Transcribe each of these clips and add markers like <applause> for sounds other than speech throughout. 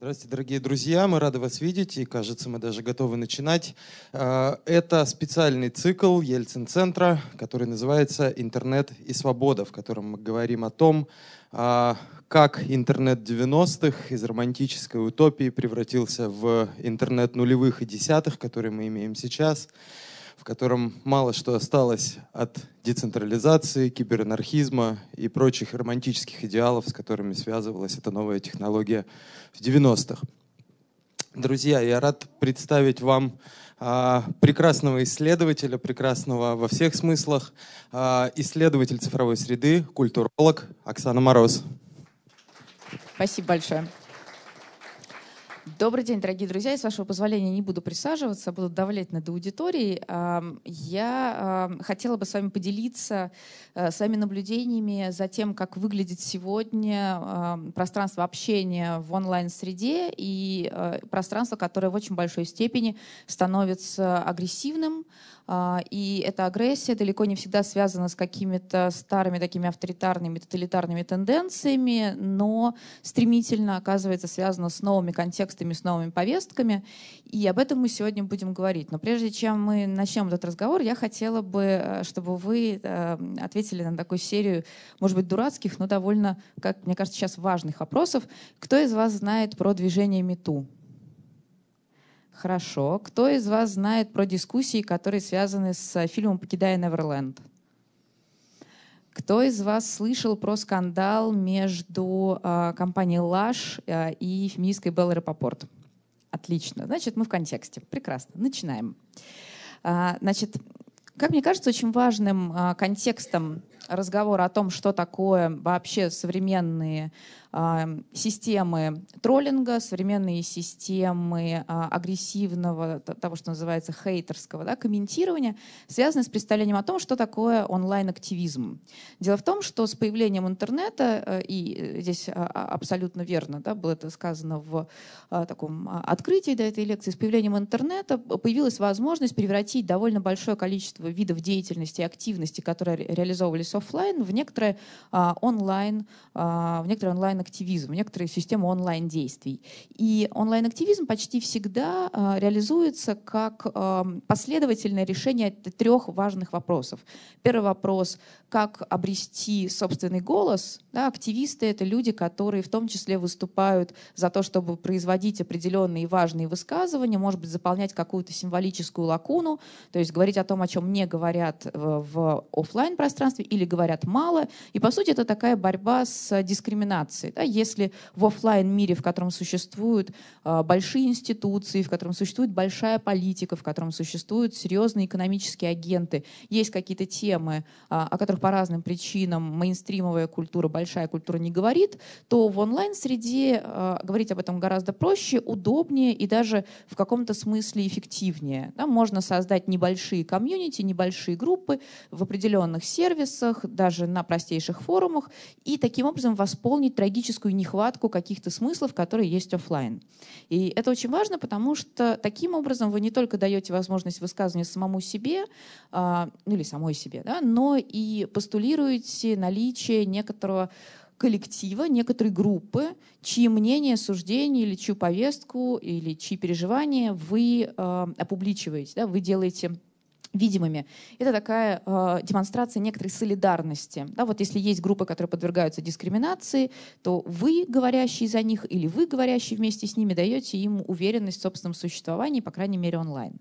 Здравствуйте, дорогие друзья, мы рады вас видеть и, кажется, мы даже готовы начинать. А, это специальный цикл Ельцин-центра, который называется «Интернет и свобода», в котором мы говорим о том, а, как интернет 90-х из романтической утопии превратился в интернет нулевых и десятых, который мы имеем сейчас, в котором мало что осталось от децентрализации, киберанархизма и прочих романтических идеалов, с которыми связывалась эта новая технология в 90-х. Друзья, я рад представить вам а, прекрасного исследователя, прекрасного во всех смыслах, а, исследователь цифровой среды, культуролог Оксана Мороз. Спасибо большое. Добрый день, дорогие друзья. И с вашего позволения не буду присаживаться, буду давлять над аудиторией. Я хотела бы с вами поделиться э, своими наблюдениями за тем, как выглядит сегодня пространство общения в онлайн-среде и э, пространство, которое в очень большой степени становится агрессивным, и эта агрессия далеко не всегда связана с какими-то старыми такими авторитарными, тоталитарными тенденциями, но стремительно оказывается связана с новыми контекстами, с новыми повестками. И об этом мы сегодня будем говорить. Но прежде чем мы начнем этот разговор, я хотела бы, э, чтобы вы э, ответили на такую серию, может быть, дурацких, но довольно, как мне кажется, сейчас важных вопросов. Кто из вас знает про движение МИТУ? Хорошо. Кто из вас знает про дискуссии, которые связаны с э, фильмом «Покидая Неверленд»? Кто из вас слышал про скандал между э, компанией Lush э, и феминисткой Беллой Рапопорт? Отлично. Значит, мы в контексте. Прекрасно. Начинаем. А, значит, как мне кажется, очень важным а, контекстом разговора о том, что такое вообще современные системы троллинга, современные системы а, агрессивного, того, что называется хейтерского да, комментирования, связаны с представлением о том, что такое онлайн-активизм. Дело в том, что с появлением интернета, э, и э, здесь а, а, абсолютно верно да, было это сказано в таком открытии до этой лекции, с появлением интернета появилась возможность превратить довольно большое количество видов деятельности и активности, которые реализовывались офлайн, в некоторые онлайн, в некоторые онлайн онлайн-активизм, некоторые системы онлайн-действий. И онлайн-активизм почти всегда э, реализуется как э, последовательное решение трех важных вопросов. Первый вопрос — как обрести собственный голос. Да, активисты — это люди, которые в том числе выступают за то, чтобы производить определенные важные высказывания, может быть, заполнять какую-то символическую лакуну, то есть говорить о том, о чем не говорят в офлайн пространстве или говорят мало. И, по сути, это такая борьба с дискриминацией информации. Да? Если в офлайн мире, в котором существуют э, большие институции, в котором существует большая политика, в котором существуют серьезные экономические агенты, есть какие-то темы, э, о которых по разным причинам мейнстримовая культура, большая культура не говорит, то в онлайн-среде э, говорить об этом гораздо проще, удобнее и даже в каком-то смысле эффективнее. Да? Можно создать небольшие комьюнити, небольшие группы в определенных сервисах, даже на простейших форумах, и таким образом восполнить психологическую нехватку каких-то смыслов, которые есть офлайн. И это очень важно, потому что таким образом вы не только даете возможность высказывания самому себе, а, ну или самой себе, да, но и постулируете наличие некоторого коллектива, некоторой группы, чьи мнения, суждения или чью повестку или чьи переживания вы э, опубличиваете, да, вы делаете видимыми. Это такая э, демонстрация некоторой солидарности. Да, вот если есть группы, которые подвергаются дискриминации, то вы, говорящие за них, или вы, говорящие вместе с ними, даете им уверенность в собственном существовании, по крайней мере, онлайн.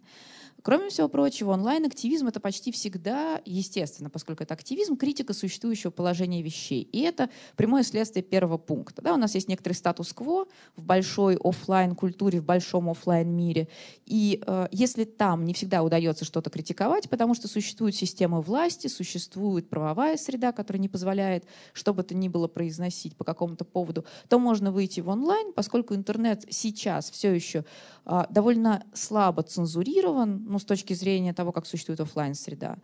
Кроме всего прочего, онлайн-активизм — это почти всегда естественно, поскольку это активизм, критика существующего положения вещей. И это прямое следствие первого пункта. Да, у нас есть некоторый статус-кво в большой офлайн культуре в большом офлайн мире И э, если там не всегда удается что-то критиковать, потому что существуют системы власти, существует правовая среда, которая не позволяет что бы то ни было произносить по какому-то поводу, то можно выйти в онлайн, поскольку интернет сейчас все еще э, довольно слабо цензурирован, ну, с точки зрения того, как существует офлайн среда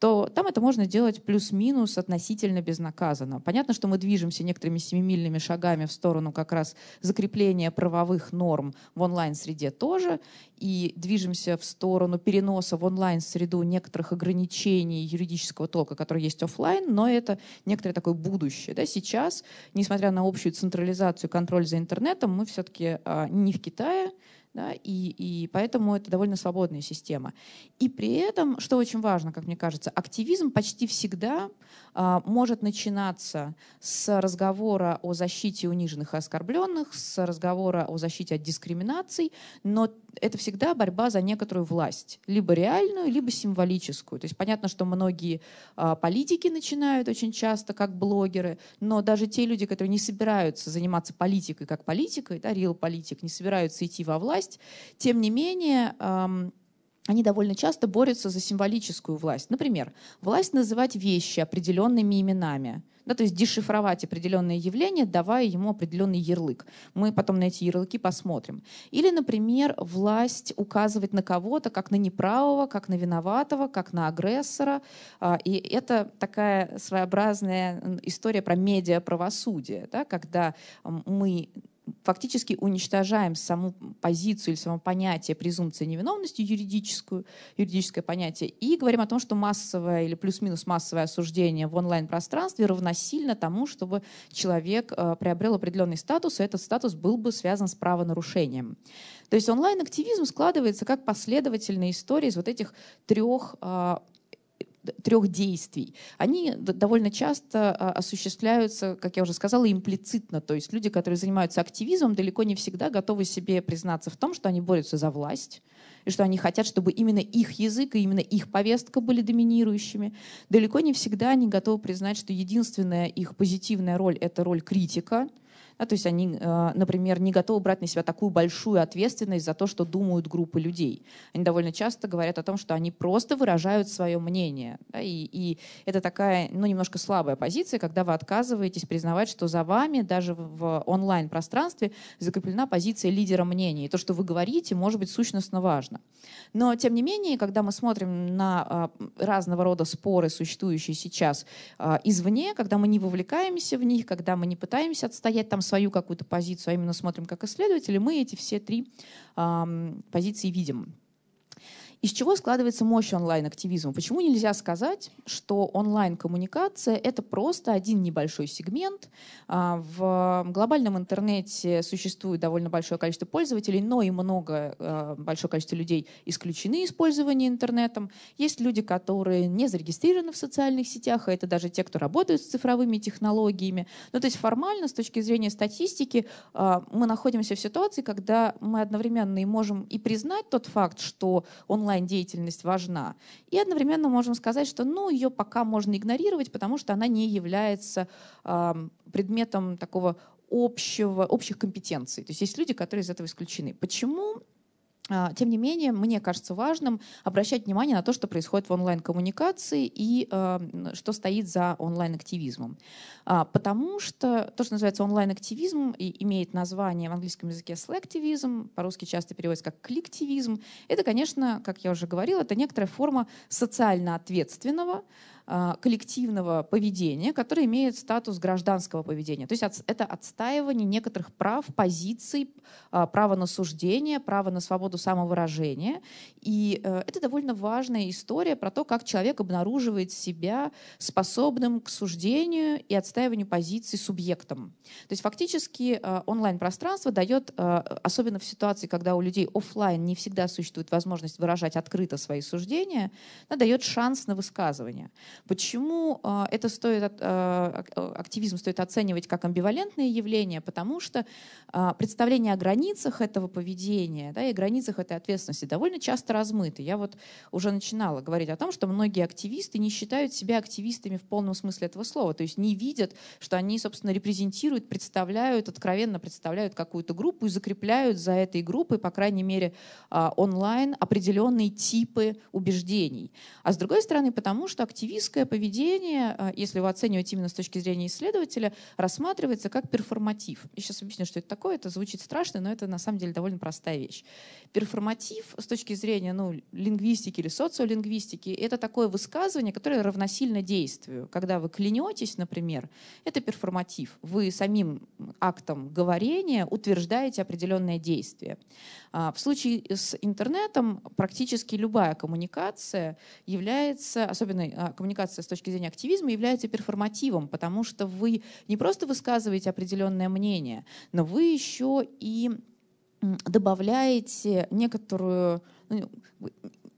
то там это можно делать плюс-минус относительно безнаказанно. Понятно, что мы движемся некоторыми семимильными шагами в сторону как раз закрепления правовых норм в онлайн-среде тоже, и движемся в сторону переноса в онлайн-среду некоторых ограничений юридического толка, которые есть офлайн, но это некоторое такое будущее. Да? Сейчас, несмотря на общую централизацию и контроль за интернетом, мы все-таки а, не в Китае, да, и, и поэтому это довольно свободная система. И при этом, что очень важно, как мне кажется, активизм почти всегда может начинаться с разговора о защите униженных и оскорбленных, с разговора о защите от дискриминаций, но это всегда борьба за некоторую власть, либо реальную, либо символическую. То есть понятно, что многие а, политики начинают очень часто как блогеры, но даже те люди, которые не собираются заниматься политикой как политикой, да, real политик, не собираются идти во власть, тем не менее они довольно часто борются за символическую власть. Например, власть называть вещи определенными именами. Да, то есть дешифровать определенные явления, давая ему определенный ярлык. Мы потом на эти ярлыки посмотрим. Или, например, власть указывать на кого-то как на неправого, как на виноватого, как на агрессора. А, и это такая своеобразная история про медиаправосудие, да, когда мы фактически уничтожаем саму позицию или само понятие презумпции невиновности, юридическую, юридическое понятие, и говорим о том, что массовое или плюс-минус массовое осуждение в онлайн-пространстве равносильно тому, чтобы человек э, приобрел определенный статус, и этот статус был бы связан с правонарушением. То есть онлайн-активизм складывается как последовательная история из вот этих трех э, трех действий, они довольно часто а, осуществляются, как я уже сказала, имплицитно. То есть люди, которые занимаются активизмом, далеко не всегда готовы себе признаться в том, что они борются за власть, и что они хотят, чтобы именно их язык и именно их повестка были доминирующими. Далеко не всегда они готовы признать, что единственная их позитивная роль — это роль критика, да, то есть они, э, например, не готовы брать на себя такую большую ответственность за то, что думают группы людей. Они довольно часто говорят о том, что они просто выражают свое мнение. Да, и, и это такая, ну, немножко слабая позиция, когда вы отказываетесь признавать, что за вами даже в онлайн-пространстве закреплена позиция лидера мнений. И то, что вы говорите, может быть сущностно важно. Но, тем не менее, когда мы смотрим на а, разного рода споры, существующие сейчас а, извне, когда мы не вовлекаемся в них, когда мы не пытаемся отстоять там свою какую-то позицию, а именно смотрим как исследователи, мы эти все три позиции видим. Из чего складывается мощь онлайн-активизма? Почему нельзя сказать, что онлайн-коммуникация — это просто один небольшой сегмент? А, в глобальном интернете существует довольно большое количество пользователей, но и много, а, большое количество людей исключены из пользования интернетом. Есть люди, которые не зарегистрированы в социальных сетях, а это даже те, кто работают с цифровыми технологиями. Ну, то есть формально, с точки зрения статистики, а, мы находимся в ситуации, когда мы одновременно и можем и признать тот факт, что онлайн онлайн-деятельность важна. И одновременно можем сказать, что ну, ее пока можно игнорировать, потому что она не является э, предметом такого общего, общих компетенций. То есть есть люди, которые из этого исключены. Почему тем не менее, мне кажется важным обращать внимание на то, что происходит в онлайн-коммуникации и э, что стоит за онлайн-активизмом. А, потому что то, что называется онлайн-активизм, имеет название в английском языке selectivism, по-русски часто переводится как коллективизм. Это, конечно, как я уже говорила, это некоторая форма социально ответственного а, коллективного поведения, которое имеет статус гражданского поведения. То есть это отстаивание некоторых прав, позиций, а, права на суждение, права на свободу самовыражения. И э, это довольно важная история про то, как человек обнаруживает себя способным к суждению и отстаиванию позиций субъектом. То есть фактически э, онлайн-пространство дает, э, особенно в ситуации, когда у людей офлайн не всегда существует возможность выражать открыто свои суждения, дает шанс на высказывание. Почему а, это стоит, а, активизм стоит оценивать как амбивалентное явление? Потому что а, представление о границах этого поведения да, и границах этой ответственности довольно часто размыты. Я вот уже начинала говорить о том, что многие активисты не считают себя активистами в полном смысле этого слова, то есть не видят, что они, собственно, репрезентируют, представляют, откровенно представляют какую-то группу и закрепляют за этой группой, по крайней мере, онлайн определенные типы убеждений. А с другой стороны, потому что активист активистское поведение, а, если его оценивать именно с точки зрения исследователя, рассматривается как перформатив. Я сейчас объясню, что это такое. Это звучит страшно, но это на самом деле довольно простая вещь. Перформатив с точки зрения ну, лингвистики или социолингвистики — это такое высказывание, которое равносильно действию. Когда вы клянетесь, например, это перформатив. Вы самим актом говорения утверждаете определенное действие. А, в случае с интернетом практически любая коммуникация является, особенно а, коммуникация с точки зрения активизма, является перформативом, потому что вы не просто высказываете определенное мнение, но вы еще и добавляете некоторую, ну,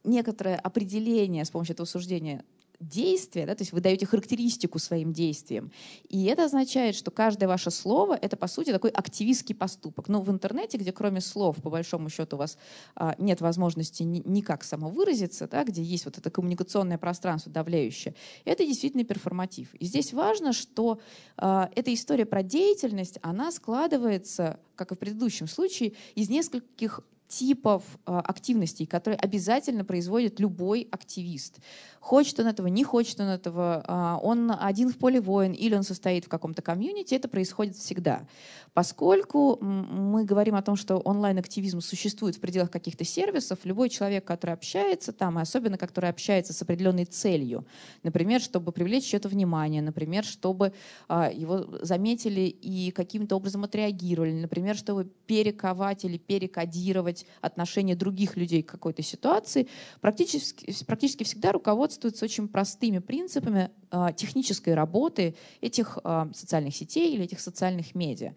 некоторое определение с помощью этого суждения действия, да, то есть вы даете характеристику своим действиям. И это означает, что каждое ваше слово — это, по сути, такой активистский поступок. Но в интернете, где кроме слов, по большому счету, у вас а, нет возможности ни, никак самовыразиться, да, где есть вот это коммуникационное пространство давляющее, это действительно перформатив. И здесь важно, что а, эта история про деятельность, она складывается, как и в предыдущем случае, из нескольких типов а, активностей, которые обязательно производит любой активист. Хочет он этого, не хочет он этого, а, он один в поле воин или он состоит в каком-то комьюнити, это происходит всегда. Поскольку мы говорим о том, что онлайн-активизм существует в пределах каких-то сервисов, любой человек, который общается там, и особенно который общается с определенной целью, например, чтобы привлечь чье-то внимание, например, чтобы а, его заметили и каким-то образом отреагировали, например, чтобы перековать или перекодировать отношение других людей к какой-то ситуации, практически, практически всегда руководство руководствуются очень простыми принципами а, технической работы этих а, социальных сетей или этих социальных медиа.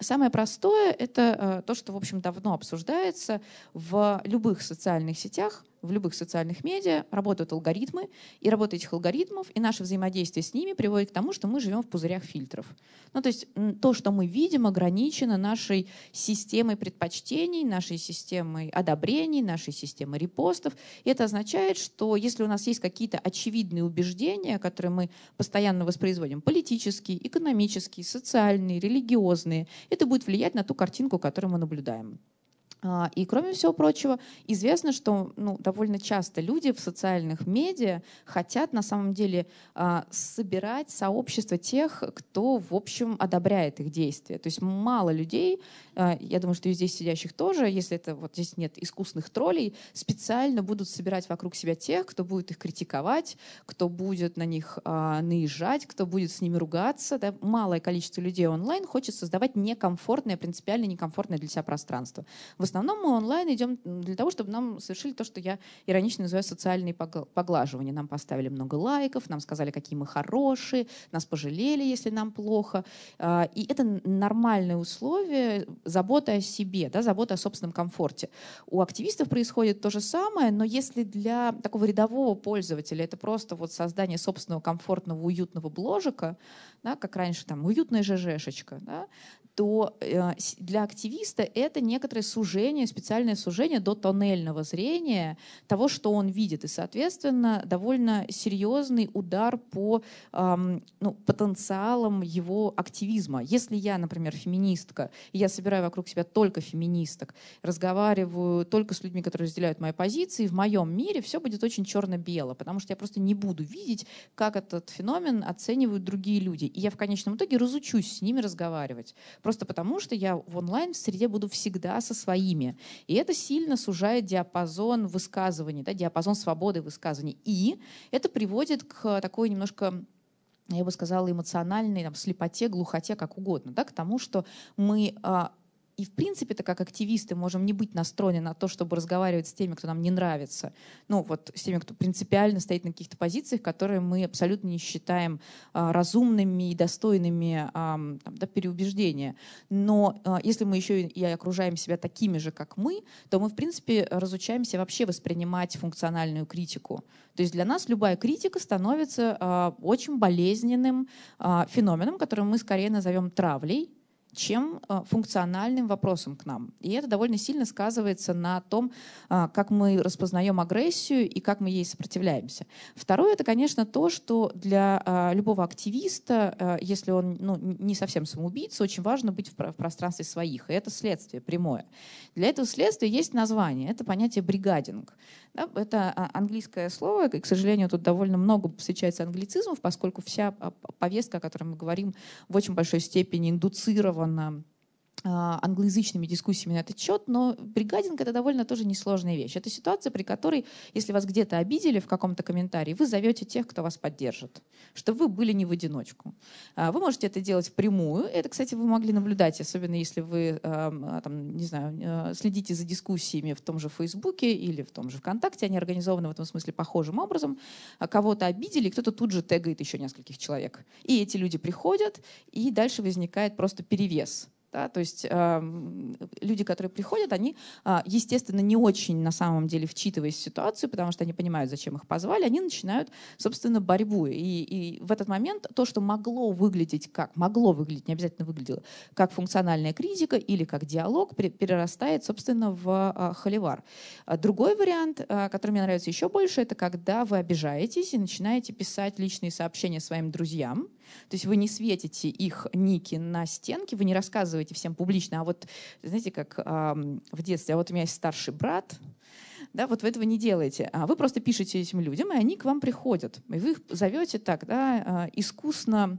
Самое простое — это а, то, что, в общем, давно обсуждается в любых социальных сетях, в любых социальных медиа работают алгоритмы, и работа этих алгоритмов и наше взаимодействие с ними приводит к тому, что мы живем в пузырях фильтров. Ну, то есть то, что мы видим, ограничено нашей системой предпочтений, нашей системой одобрений, нашей системой репостов. И это означает, что если у нас есть какие-то очевидные убеждения, которые мы постоянно воспроизводим, политические, экономические, социальные, религиозные, это будет влиять на ту картинку, которую мы наблюдаем. А, и кроме всего прочего, известно, что ну, довольно часто люди в социальных медиа хотят на самом деле а, собирать сообщество тех, кто, в общем, одобряет их действия. То есть мало людей, а, я думаю, что и здесь сидящих тоже, если это вот здесь нет искусных троллей, специально будут собирать вокруг себя тех, кто будет их критиковать, кто будет на них наезжать, кто будет с ними ругаться. Да? Малое количество людей онлайн хочет создавать некомфортное, принципиально некомфортное для себя пространство. В основном мы онлайн идем для того, чтобы нам совершили то, что я иронично называю социальные поглаживания. Нам поставили много лайков, нам сказали, какие мы хорошие, нас пожалели, если нам плохо. А, и это нормальные условия забота о себе, да, забота о собственном комфорте. У активистов происходит то же самое, но если для такого рядового пользователя это просто вот создание собственного комфортного, уютного бложика, да, как раньше там уютная ЖЖшечка, да, то э, для активиста это некоторое сужение, специальное сужение до тоннельного зрения того, что он видит. И, соответственно, довольно серьезный удар по ну, потенциалам его активизма. Если я, например, феминистка, и я собираю вокруг себя только феминисток, разговариваю только с людьми, которые разделяют мои позиции, в моем мире все будет очень черно-бело, потому что я просто не буду видеть, как этот феномен оценивают другие люди. И я в конечном итоге разучусь с ними разговаривать Просто потому, что я в онлайн-среде буду всегда со своими. И это сильно сужает диапазон высказываний, да, диапазон свободы высказываний. И это приводит к такой немножко я бы сказала, эмоциональной там, слепоте, глухоте, как угодно, да, к тому, что мы а, и в принципе-то как активисты можем не быть настроены на то, чтобы разговаривать с теми, кто нам не нравится. Ну вот с теми, кто принципиально стоит на каких-то позициях, которые мы абсолютно не считаем а, разумными и достойными а, там, да, переубеждения. Но а, если мы еще и окружаем себя такими же, как мы, то мы в принципе разучаемся вообще воспринимать функциональную критику. То есть для нас любая критика становится а, очень болезненным а, феноменом, который мы скорее назовем травлей, чем а, функциональным вопросом к нам. И это довольно сильно сказывается на том, а, как мы распознаем агрессию и как мы ей сопротивляемся. Второе — это, конечно, то, что для а, любого активиста, если он ну, не совсем самоубийца, очень важно быть в пространстве своих. И это следствие прямое. Для этого следствия есть название. Это понятие бригадинг. Да, это английское слово, и, к сожалению, тут довольно много встречается англицизмов, поскольку вся повестка, о которой мы говорим, в очень большой степени индуцирована а, англоязычными дискуссиями на этот счет, но бригадинг — это довольно тоже несложная вещь. Это ситуация, при которой, если вас где-то обидели в каком-то комментарии, вы зовете тех, кто вас поддержит, чтобы вы были не в одиночку. А, вы можете это делать впрямую. Это, кстати, вы могли наблюдать, особенно если вы а, там, не знаю, следите за дискуссиями в том же Фейсбуке или в том же ВКонтакте. Они организованы в этом смысле похожим образом. Кого-то обидели, кто-то тут же тегает еще нескольких человек. И эти люди приходят, и дальше возникает просто перевес да, то есть э, люди, которые приходят, они, э, естественно, не очень на самом деле вчитываясь в ситуацию, потому что они понимают, зачем их позвали, они начинают, собственно, борьбу. И, и в этот момент то, что могло выглядеть как, могло выглядеть, не обязательно выглядело, как функциональная критика или как диалог, перерастает, собственно, в э, холивар. Другой вариант, э, который мне нравится еще больше, это когда вы обижаетесь и начинаете писать личные сообщения своим друзьям, то есть вы не светите их ники на стенке, вы не рассказываете всем публично, а вот, знаете, как э, в детстве, а вот у меня есть старший брат, да, вот вы этого не делаете. А вы просто пишете этим людям, и они к вам приходят. И вы их зовете так, да, а, искусно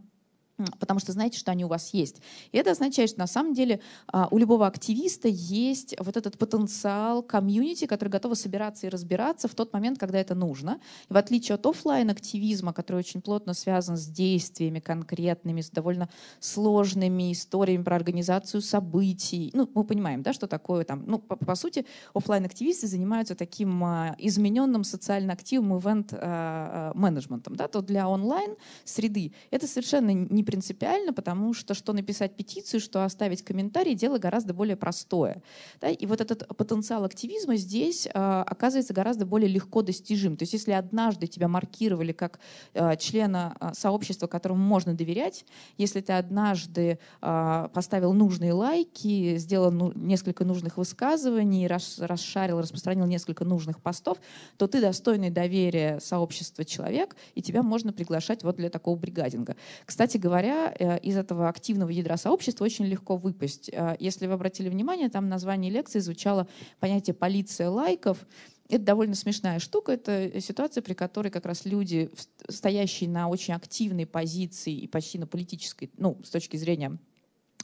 потому что знаете, что они у вас есть. И это означает, что на самом деле а, у любого активиста есть вот этот потенциал комьюнити, который готовы собираться и разбираться в тот момент, когда это нужно. И в отличие от офлайн активизма который очень плотно связан с действиями конкретными, с довольно сложными историями про организацию событий. Ну, мы понимаем, да, что такое там. Ну, по, по сути, офлайн активисты занимаются таким а, измененным социально активным ивент-менеджментом. Да, то для онлайн-среды это совершенно не принципиально, потому что что написать петицию, что оставить комментарий, дело гораздо более простое. Да? И вот этот потенциал активизма здесь э, оказывается гораздо более легко достижим. То есть если однажды тебя маркировали как э, члена э, сообщества, которому можно доверять, если ты однажды э, поставил нужные лайки, сделал ну, несколько нужных высказываний, рас, расшарил, распространил несколько нужных постов, то ты достойный доверия сообщества человек, и тебя можно приглашать вот для такого бригадинга. Кстати говоря, говоря, э, из этого активного ядра сообщества очень легко выпасть. Э, если вы обратили внимание, там название лекции звучало понятие «полиция лайков», это довольно смешная штука. Это ситуация, при которой как раз люди, стоящие на очень активной позиции и почти на политической, ну, с точки зрения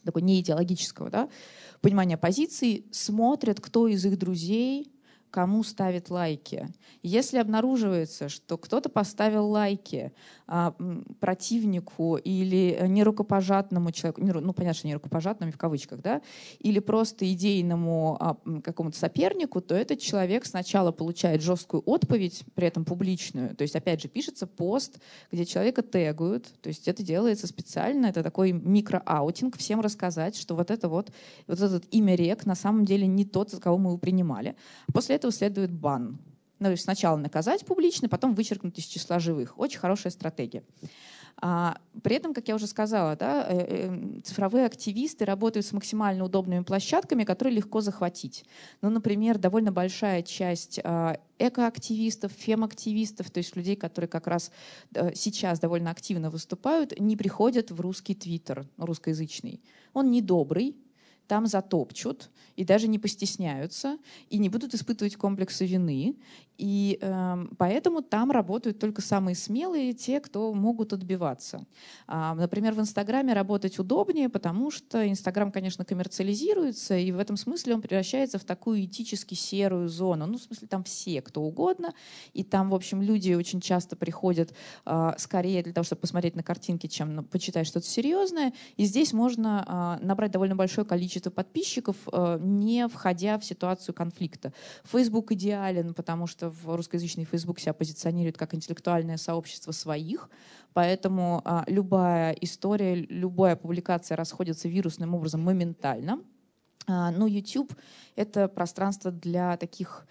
такой не идеологического да, понимания позиции, смотрят, кто из их друзей кому ставит лайки. Если обнаруживается, что кто-то поставил лайки а, противнику или нерукопожатному человеку, ну, понятно, что нерукопожатному в кавычках, да, или просто идейному а, какому-то сопернику, то этот человек сначала получает жесткую отповедь, при этом публичную. То есть, опять же, пишется пост, где человека тегают, то есть это делается специально, это такой микроаутинг, всем рассказать, что вот это вот, вот этот имя рек на самом деле не тот, за кого мы его принимали. После этого следует бан. Ну, то есть сначала наказать публично, потом вычеркнуть из числа живых. Очень хорошая стратегия. А, при этом, как я уже сказала, да, э, э, цифровые активисты работают с максимально удобными площадками, которые легко захватить. Ну, например, довольно большая часть а, экоактивистов, фемактивистов, то есть людей, которые как раз э, сейчас довольно активно выступают, не приходят в русский твиттер, русскоязычный. Он недобрый, там затопчут и даже не постесняются, и не будут испытывать комплексы вины, и э, поэтому там работают только самые смелые, те, кто могут отбиваться. А, например, в Инстаграме работать удобнее, потому что Инстаграм, конечно, коммерциализируется, и в этом смысле он превращается в такую этически серую зону. Ну, в смысле, там все, кто угодно, и там, в общем, люди очень часто приходят э, скорее для того, чтобы посмотреть на картинки, чем ну, почитать что-то серьезное. И здесь можно э, набрать довольно большое количество подписчиков, э, не входя в ситуацию конфликта. Facebook идеален, потому что в русскоязычный Facebook себя позиционирует как интеллектуальное сообщество своих, поэтому а, любая история, любая публикация расходится вирусным образом моментально. А, но YouTube — это пространство для таких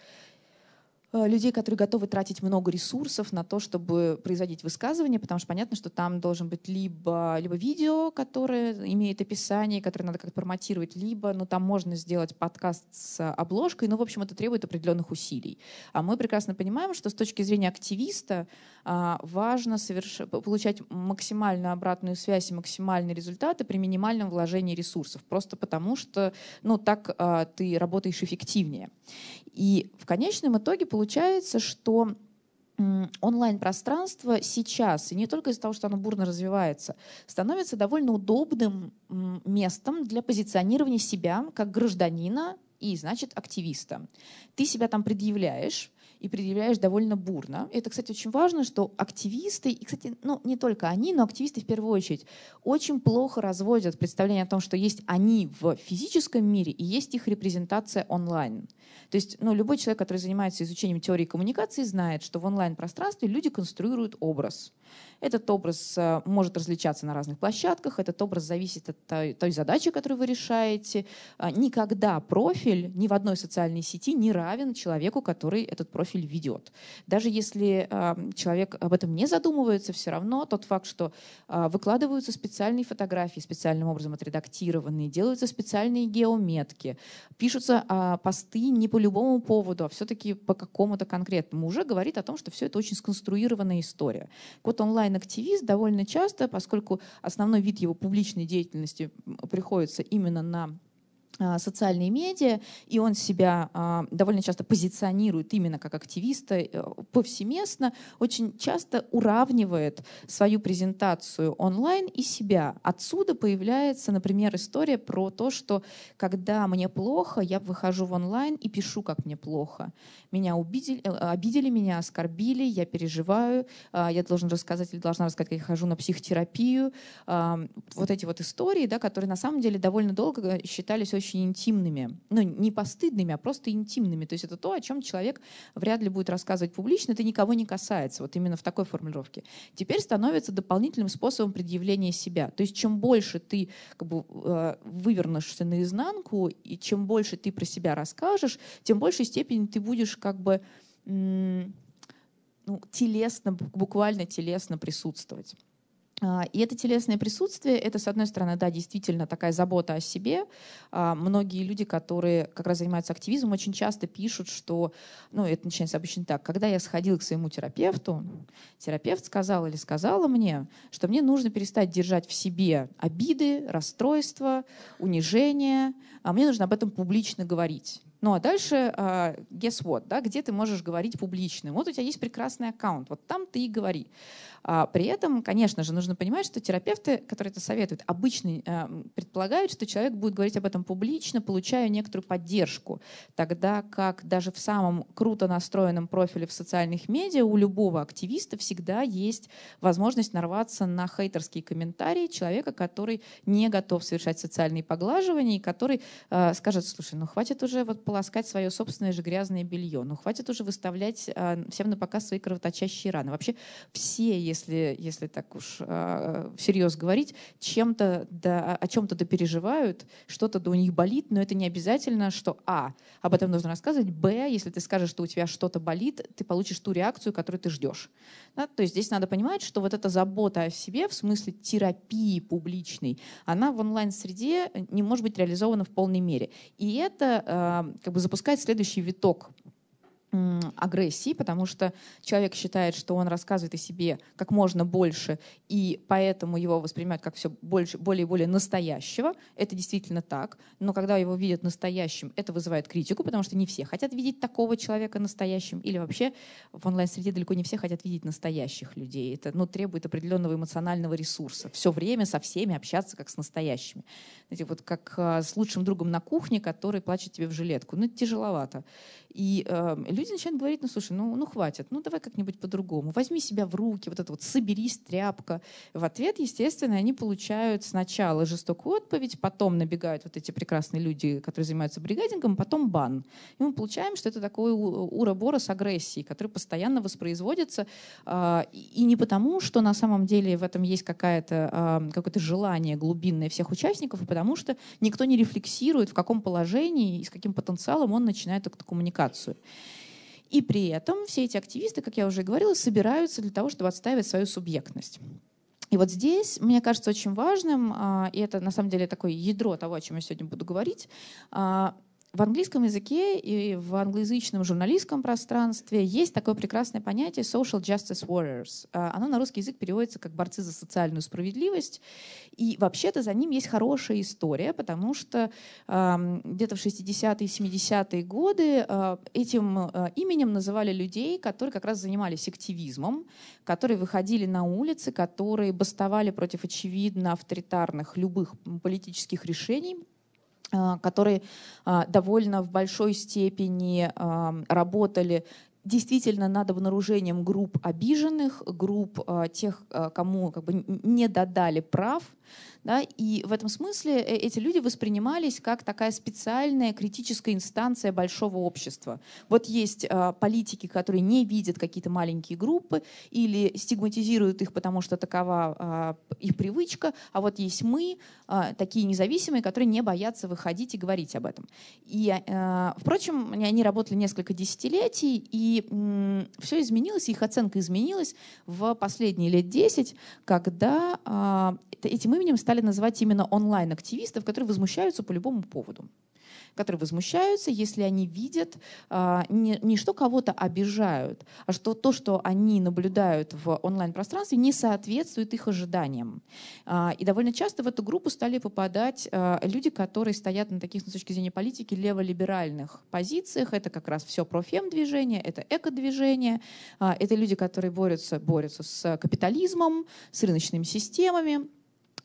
людей, которые готовы тратить много ресурсов на то, чтобы производить высказывания, потому что понятно, что там должен быть либо, либо видео, которое имеет описание, которое надо как-то форматировать, либо ну, там можно сделать подкаст с обложкой, ну, в общем, это требует определенных усилий. А мы прекрасно понимаем, что с точки зрения активиста а, важно соверш... получать максимальную обратную связь и максимальные результаты при минимальном вложении ресурсов, просто потому что ну, так а, ты работаешь эффективнее. И в конечном итоге получается, что онлайн-пространство сейчас, и не только из-за того, что оно бурно развивается, становится довольно удобным местом для позиционирования себя как гражданина и, значит, активиста. Ты себя там предъявляешь, и предъявляешь довольно бурно. Это, кстати, очень важно, что активисты, и, кстати, ну, не только они, но активисты в первую очередь, очень плохо разводят представление о том, что есть они в физическом мире и есть их репрезентация онлайн. То есть ну, любой человек, который занимается изучением теории коммуникации, знает, что в онлайн-пространстве люди конструируют образ. Этот образ э, может различаться на разных площадках, этот образ зависит от той, задачи, которую вы решаете. А, никогда профиль ни в одной социальной сети не равен человеку, который этот профиль ведет. Даже если человек об этом не задумывается, все равно тот факт, что а, выкладываются специальные фотографии, специальным образом отредактированные, делаются специальные геометки, пишутся а, посты не по любому поводу, а все-таки по какому-то конкретному, уже говорит о том, что все это очень сконструированная история. Вот онлайн-активист довольно часто, поскольку основной вид его публичной деятельности приходится именно на социальные медиа, и он себя а, довольно часто позиционирует именно как активиста э, повсеместно, очень часто уравнивает свою презентацию онлайн и себя. Отсюда появляется, например, история про то, что когда мне плохо, я выхожу в онлайн и пишу, как мне плохо. Меня убедили, э, обидели, меня оскорбили, я переживаю, а, я должен рассказать или должна рассказать, как я хожу на психотерапию. Вот эти вот истории, да, которые на самом деле довольно долго считались очень очень интимными. Ну, не постыдными, а просто интимными. То есть это то, о чем человек вряд ли будет рассказывать публично, это никого не касается. Вот именно в такой формулировке. Теперь становится дополнительным способом предъявления себя. То есть чем больше ты как бы, э, вывернешься наизнанку, и чем больше ты про себя расскажешь, тем большей степени ты будешь как бы ну, телесно, буквально телесно присутствовать. А, и это телесное присутствие, это, с одной стороны, да, действительно такая забота о себе. А, многие люди, которые как раз занимаются активизмом, очень часто пишут, что, ну, это начинается обычно так, когда я сходил к своему терапевту, терапевт сказал или сказала мне, что мне нужно перестать держать в себе обиды, расстройства, унижения, а мне нужно об этом публично говорить. Ну а дальше uh, guess what, да, где ты можешь говорить публично. Вот у тебя есть прекрасный аккаунт, вот там ты и говори. А, при этом, конечно же, нужно понимать, что терапевты, которые это советуют, обычно а, предполагают, что человек будет говорить об этом публично, получая некоторую поддержку. Тогда как даже в самом круто настроенном профиле в социальных медиа у любого активиста всегда есть возможность нарваться на хейтерские комментарии человека, который не готов совершать социальные поглаживания и который скажет, слушай, ну хватит уже вот полоскать свое собственное же грязное белье, ну хватит уже выставлять э, всем на показ свои кровоточащие раны. Вообще все, если, если так уж э, всерьез говорить, чем-то да, о чем-то да переживают, что-то да у них болит, но это не обязательно, что а, об этом нужно рассказывать, б, если ты скажешь, что у тебя что-то болит, ты получишь ту реакцию, которую ты ждешь. Да? То есть здесь надо понимать, что вот эта забота о себе в смысле терапии публичной, она в онлайн-среде не может быть реализована в полной мере. И это э, как бы запускает следующий виток агрессии, потому что человек считает, что он рассказывает о себе как можно больше, и поэтому его воспринимают как все больше, более и более настоящего. Это действительно так. Но когда его видят настоящим, это вызывает критику, потому что не все хотят видеть такого человека настоящим, или вообще в онлайн-среде далеко не все хотят видеть настоящих людей. Это ну, требует определенного эмоционального ресурса. Все время со всеми общаться как с настоящими. Знаете, вот как э, с лучшим другом на кухне, который плачет тебе в жилетку. Ну, это тяжеловато. И э, люди начинают говорить, ну, слушай, ну, ну хватит, ну, давай как-нибудь по-другому. Возьми себя в руки, вот это вот соберись, тряпка. В ответ, естественно, они получают сначала жестокую отповедь, потом набегают вот эти прекрасные люди, которые занимаются бригадингом, потом бан. И мы получаем, что это такой уроборос агрессии, который постоянно воспроизводится. Э, и не потому, что на самом деле в этом есть какое-то э, какое желание глубинное всех участников, а потому что никто не рефлексирует, в каком положении и с каким потенциалом он начинает эту коммуникацию. И при этом все эти активисты, как я уже говорила, собираются для того, чтобы отстаивать свою субъектность. И вот здесь, мне кажется, очень важным, а, и это на самом деле такое ядро того, о чем я сегодня буду говорить, а, в английском языке и в англоязычном журналистском пространстве есть такое прекрасное понятие social justice warriors. А, оно на русский язык переводится как борцы за социальную справедливость. И вообще-то за ним есть хорошая история, потому что где-то в 60-е и 70-е годы э, этим э, именем называли людей, которые как раз занимались активизмом, которые выходили на улицы, которые бастовали против очевидно авторитарных любых политических решений, а, которые а, довольно в большой степени а, работали действительно над обнаружением групп обиженных, групп тех, кому как бы не додали прав, да, и в этом смысле э, эти люди воспринимались как такая специальная критическая инстанция большого общества. Вот есть э, политики, которые не видят какие-то маленькие группы или стигматизируют их, потому что такова э, их привычка, а вот есть мы, э, такие независимые, которые не боятся выходить и говорить об этом. И, э, впрочем, они работали несколько десятилетий, и э, все изменилось, их оценка изменилась в последние лет 10, когда э, этим именем стали называть именно онлайн-активистов, которые возмущаются по любому поводу которые возмущаются, если они видят а, не, не что кого-то обижают, а что то, что они наблюдают в онлайн-пространстве, не соответствует их ожиданиям. А, и довольно часто в эту группу стали попадать а, люди, которые стоят на таких, с точки зрения политики, леволиберальных позициях. Это как раз все профем-движение, это эко-движение, это люди, которые борются, борются с капитализмом, с рыночными системами.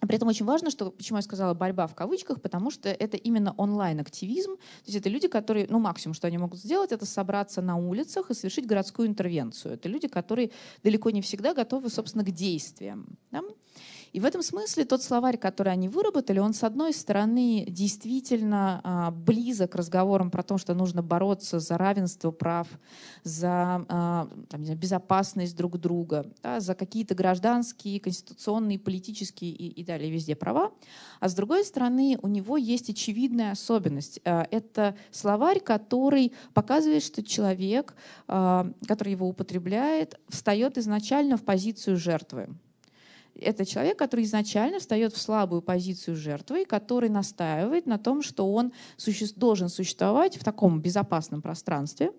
При этом очень важно, что, почему я сказала борьба в кавычках, потому что это именно онлайн-активизм. То есть это люди, которые, ну максимум, что они могут сделать, это собраться на улицах и совершить городскую интервенцию. Это люди, которые далеко не всегда готовы, собственно, к действиям. Да? И в этом смысле тот словарь, который они выработали, он, с одной стороны, действительно а, близок к разговорам про то, что нужно бороться за равенство прав, за а, там, знаю, безопасность друг друга, да, за какие-то гражданские, конституционные, политические и, и далее везде права. А с другой стороны, у него есть очевидная особенность. А, это словарь, который показывает, что человек, который его употребляет, встает изначально в позицию жертвы это человек, который изначально встает в слабую позицию жертвы, который настаивает на том, что он суще должен существовать в таком безопасном пространстве,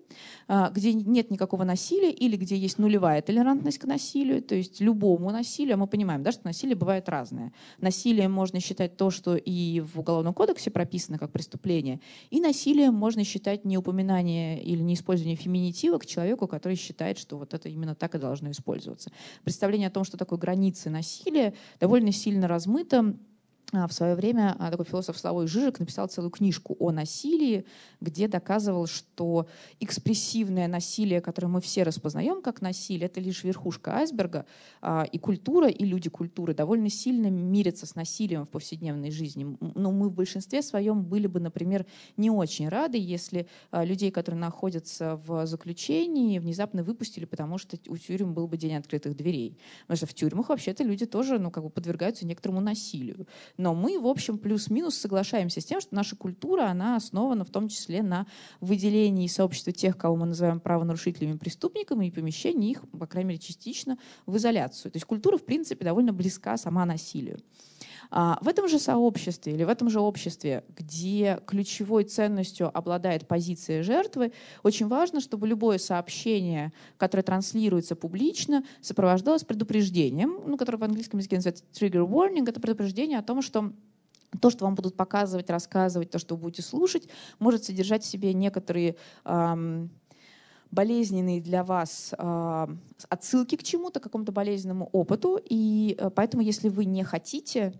а, где нет никакого насилия или где есть нулевая толерантность к насилию, то есть любому насилию. Мы понимаем, да, что насилие бывает разное. Насилие можно считать то, что и в Уголовном кодексе прописано как преступление, и насилие можно считать не упоминание или не использование феминитива к человеку, который считает, что вот это именно так и должно использоваться. Представление о том, что такое границы насилия, насилие довольно сильно размыто в свое время а, такой философ Славой Жижик написал целую книжку о насилии, где доказывал, что экспрессивное насилие, которое мы все распознаем как насилие, это лишь верхушка айсберга, а, и культура, и люди культуры довольно сильно мирятся с насилием в повседневной жизни. Но мы в большинстве своем были бы, например, не очень рады, если людей, которые находятся в заключении, внезапно выпустили, потому что у тюрем был бы день открытых дверей. Потому что в тюрьмах вообще-то люди тоже ну, как бы подвергаются некоторому насилию. Но мы, в общем, плюс-минус соглашаемся с тем, что наша культура, она основана в том числе на выделении сообщества тех, кого мы называем правонарушителями, преступниками, и помещении их, по крайней мере, частично в изоляцию. То есть культура, в принципе, довольно близка сама насилию. А в этом же сообществе или в этом же обществе, где ключевой ценностью обладает позиция жертвы, очень важно, чтобы любое сообщение, которое транслируется публично, сопровождалось предупреждением, ну, которое в английском языке называется trigger warning, это предупреждение о том, что то, что вам будут показывать, рассказывать, то, что вы будете слушать, может содержать в себе некоторые эм, болезненные для вас э, отсылки к чему-то, к какому-то болезненному опыту. И э, поэтому, если вы не хотите,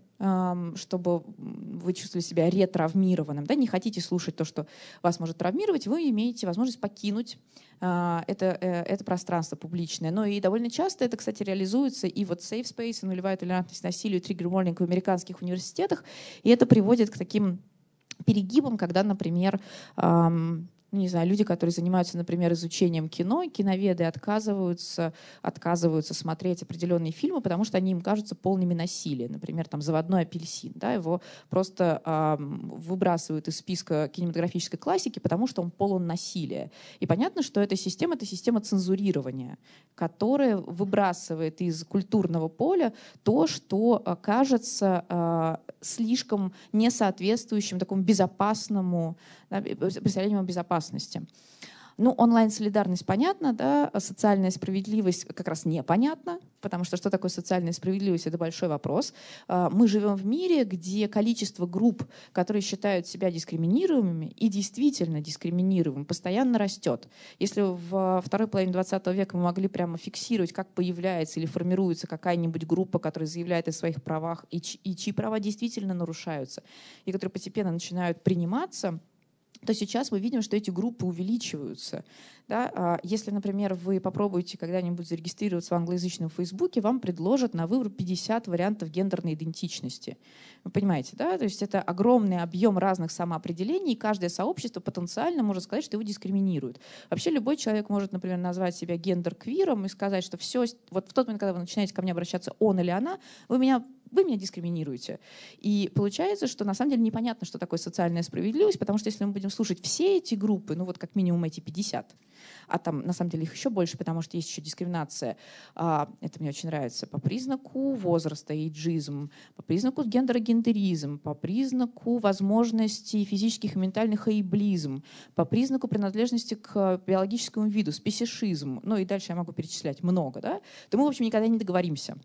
чтобы вы чувствовали себя ретравмированным, да, не хотите слушать то, что вас может травмировать, вы имеете возможность покинуть э, это, э, это пространство публичное. Но и довольно часто это, кстати, реализуется и вот safe space, и нулевая толерантность насилию, триггер warning в американских университетах. И это приводит к таким перегибам, когда, например, эм, ну, не знаю, люди, которые занимаются, например, изучением кино, киноведы отказываются, отказываются смотреть определенные фильмы, потому что они им кажутся полными насилия. Например, там «Заводной апельсин». Да, его просто э, выбрасывают из списка кинематографической классики, потому что он полон насилия. И понятно, что эта система — это система цензурирования, которая выбрасывает из культурного поля то, что э, кажется э, слишком несоответствующим такому безопасному да, представлением о безопасности. Ну, онлайн-солидарность понятна, да, социальная справедливость как раз непонятна, потому что что такое социальная справедливость, это большой вопрос. А, мы живем в мире, где количество групп, которые считают себя дискриминируемыми и действительно дискриминируемыми, постоянно растет. Если в второй половине 20 века мы могли прямо фиксировать, как появляется или формируется какая-нибудь группа, которая заявляет о своих правах и чьи права действительно нарушаются, и которые постепенно начинают приниматься, то сейчас мы видим, что эти группы увеличиваются. Да? А если, например, вы попробуете когда-нибудь зарегистрироваться в англоязычном Фейсбуке, вам предложат на выбор 50 вариантов гендерной идентичности. Вы понимаете, да? То есть это огромный объем разных самоопределений, и каждое сообщество потенциально может сказать, что его дискриминируют. Вообще любой человек может, например, назвать себя гендер-квиром и сказать, что все, вот в тот момент, когда вы начинаете ко мне обращаться он или она, вы меня вы меня дискриминируете. И получается, что на самом деле непонятно, что такое социальная справедливость, потому что если мы будем слушать все эти группы, ну вот как минимум эти 50, а там на самом деле их еще больше, потому что есть еще дискриминация, а, это мне очень нравится, по признаку возраста, эйджизм, по признаку гендера, гендеризм, по признаку возможностей физических и ментальных эйблизм, по признаку принадлежности к биологическому виду, спесишизм, ну и дальше я могу перечислять много, да, то мы, в общем, никогда не договоримся.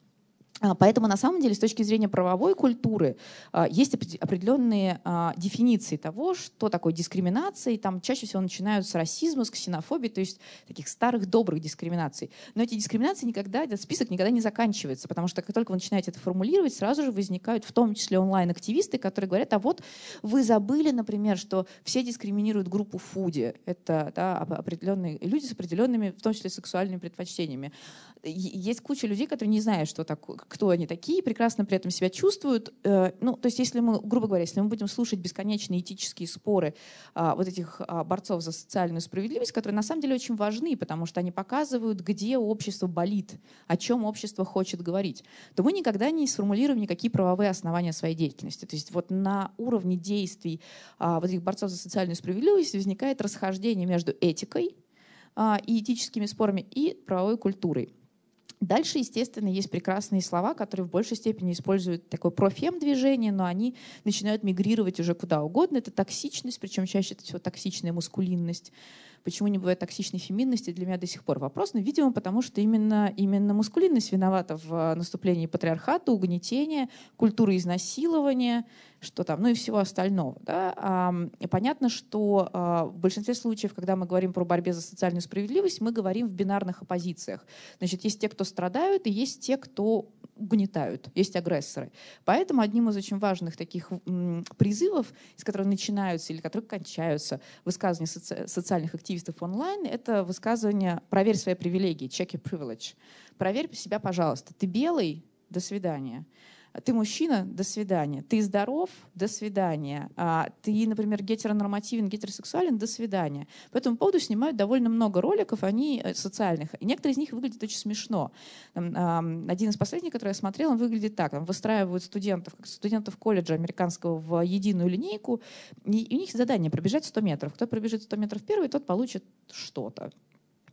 А, поэтому на самом деле с точки зрения правовой культуры а, есть определенные а, дефиниции того, что такое дискриминация. И там чаще всего начинают с расизма, с ксенофобии, то есть таких старых добрых дискриминаций. Но эти дискриминации никогда, этот список никогда не заканчивается, потому что как только вы начинаете это формулировать, сразу же возникают в том числе онлайн-активисты, которые говорят, а вот вы забыли, например, что все дискриминируют группу фуди. Это да, определенные люди с определенными, в том числе сексуальными предпочтениями. Есть куча людей, которые не знают, что такое кто они такие, прекрасно при этом себя чувствуют. Э, ну, то есть если мы, грубо говоря, если мы будем слушать бесконечные этические споры а, вот этих а, борцов за социальную справедливость, которые на самом деле очень важны, потому что они показывают, где общество болит, о чем общество хочет говорить, то мы никогда не сформулируем никакие правовые основания своей деятельности. То есть вот на уровне действий а, вот этих борцов за социальную справедливость возникает расхождение между этикой, и этическими спорами и правовой культурой. Дальше, естественно, есть прекрасные слова, которые в большей степени используют такое профем-движение, но они начинают мигрировать уже куда угодно. Это токсичность, причем чаще это все токсичная мускулинность. Почему не бывает токсичной феминности, для меня до сих пор вопрос. Но, видимо, потому что именно, именно мускулинность виновата в наступлении патриархата, угнетения, культуры изнасилования, что там, ну и всего остального. Да? И понятно, что а, в большинстве случаев, когда мы говорим про борьбу за социальную справедливость, мы говорим в бинарных оппозициях. Значит, есть те, кто страдают, и есть те, кто угнетают, есть агрессоры. Поэтому одним из очень важных таких призывов, из которых начинаются или которые кончаются высказывания соци социальных активистов онлайн, это высказывание «проверь свои привилегии», «check your privilege». «Проверь себя, пожалуйста. Ты белый? До свидания. Ты мужчина? До свидания. Ты здоров? До свидания. А, ты, например, гетеронормативен, гетеросексуален? До свидания. По этому поводу снимают довольно много роликов, они э, социальных. И некоторые из них выглядят очень смешно. Один из последних, который я смотрела, он выглядит так. Там выстраивают студентов, студентов колледжа американского в единую линейку, и у них задание пробежать 100 метров. Кто пробежит 100 метров первый, тот получит что-то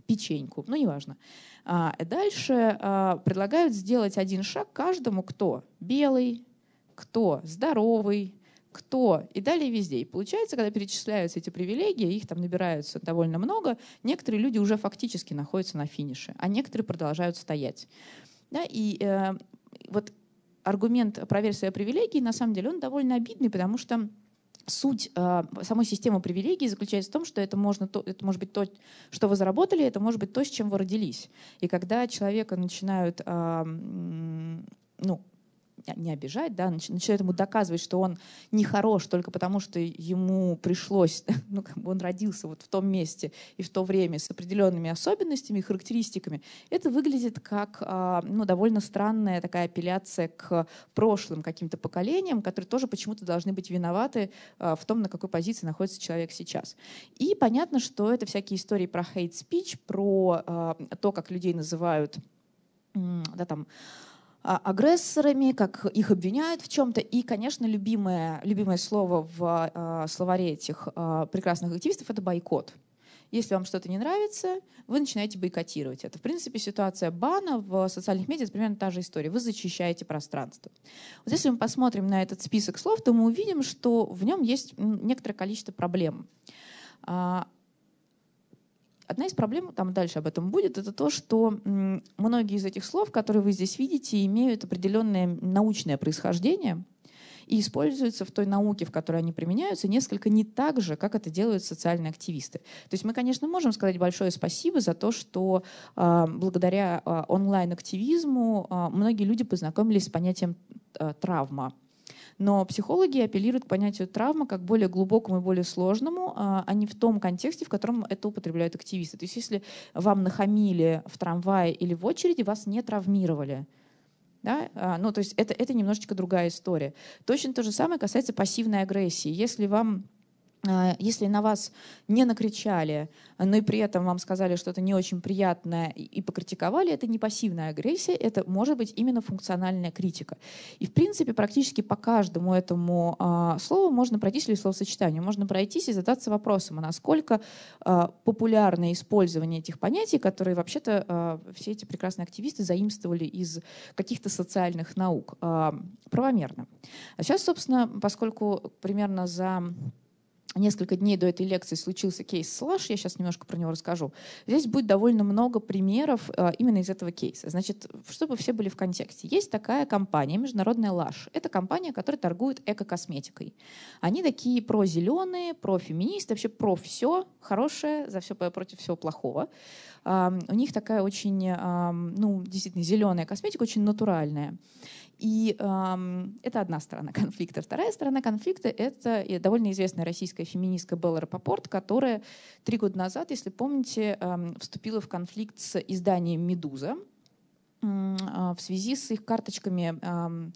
печеньку, ну неважно. А, дальше а, предлагают сделать один шаг каждому, кто белый, кто здоровый, кто и далее везде. И получается, когда перечисляются эти привилегии, их там набираются довольно много, некоторые люди уже фактически находятся на финише, а некоторые продолжают стоять. Да, и э, вот аргумент «проверь свои привилегии» на самом деле он довольно обидный, потому что суть э, самой системы привилегий заключается в том, что это, можно, то, это может быть то, что вы заработали, это может быть то, с чем вы родились. И когда человека начинают э, ну, не обижать, да, начинает ему доказывать, что он нехорош только потому, что ему пришлось, <laughs> ну, как бы он родился вот в том месте и в то время с определенными особенностями характеристиками, это выглядит как а, ну, довольно странная такая апелляция к прошлым каким-то поколениям, которые тоже почему-то должны быть виноваты а, в том, на какой позиции находится человек сейчас. И понятно, что это всякие истории про hate speech, про а, то, как людей называют да, там, агрессорами, как их обвиняют в чем-то. И, конечно, любимое, любимое слово в э, словаре этих э, прекрасных активистов — это бойкот. Если вам что-то не нравится, вы начинаете бойкотировать это. В принципе, ситуация бана в социальных медиа — это примерно та же история. Вы зачищаете пространство. Вот если мы посмотрим на этот список слов, то мы увидим, что в нем есть некоторое количество проблем. Одна из проблем, там дальше об этом будет, это то, что многие из этих слов, которые вы здесь видите, имеют определенное научное происхождение и используются в той науке, в которой они применяются, несколько не так же, как это делают социальные активисты. То есть мы, конечно, можем сказать большое спасибо за то, что э, благодаря э, онлайн-активизму э, многие люди познакомились с понятием э, травма но психологи апеллируют к понятию травмы как более глубокому и более сложному, а, а не в том контексте, в котором это употребляют активисты. То есть если вам нахамили в трамвае или в очереди, вас не травмировали. Да? А, ну, то есть это, это немножечко другая история. Точно то же самое касается пассивной агрессии. Если вам если на вас не накричали, но и при этом вам сказали что-то не очень приятное и покритиковали, это не пассивная агрессия, это может быть именно функциональная критика. И в принципе практически по каждому этому э, слову можно пройтись или словосочетанию, можно пройтись и задаться вопросом, а насколько э, популярное использование этих понятий, которые вообще-то все эти прекрасные активисты заимствовали из каких-то социальных наук, правомерно. А сейчас, собственно, поскольку примерно за несколько дней до этой лекции случился кейс Слаш, я сейчас немножко про него расскажу. Здесь будет довольно много примеров э, именно из этого кейса. Значит, чтобы все были в контексте. Есть такая компания, международная Лаш. Это компания, которая торгует эко-косметикой. Они такие про-зеленые, про-феминисты, вообще про все хорошее, за все против всего плохого. У них такая очень, ну, действительно, зеленая косметика, очень натуральная. И это одна сторона <laughs> конфликта. Вторая сторона конфликта — это довольно известная российская феминистка Белла Рапопорт, которая три года назад, если помните, эм, вступила в конфликт с изданием «Медуза» э, в связи с их карточками э,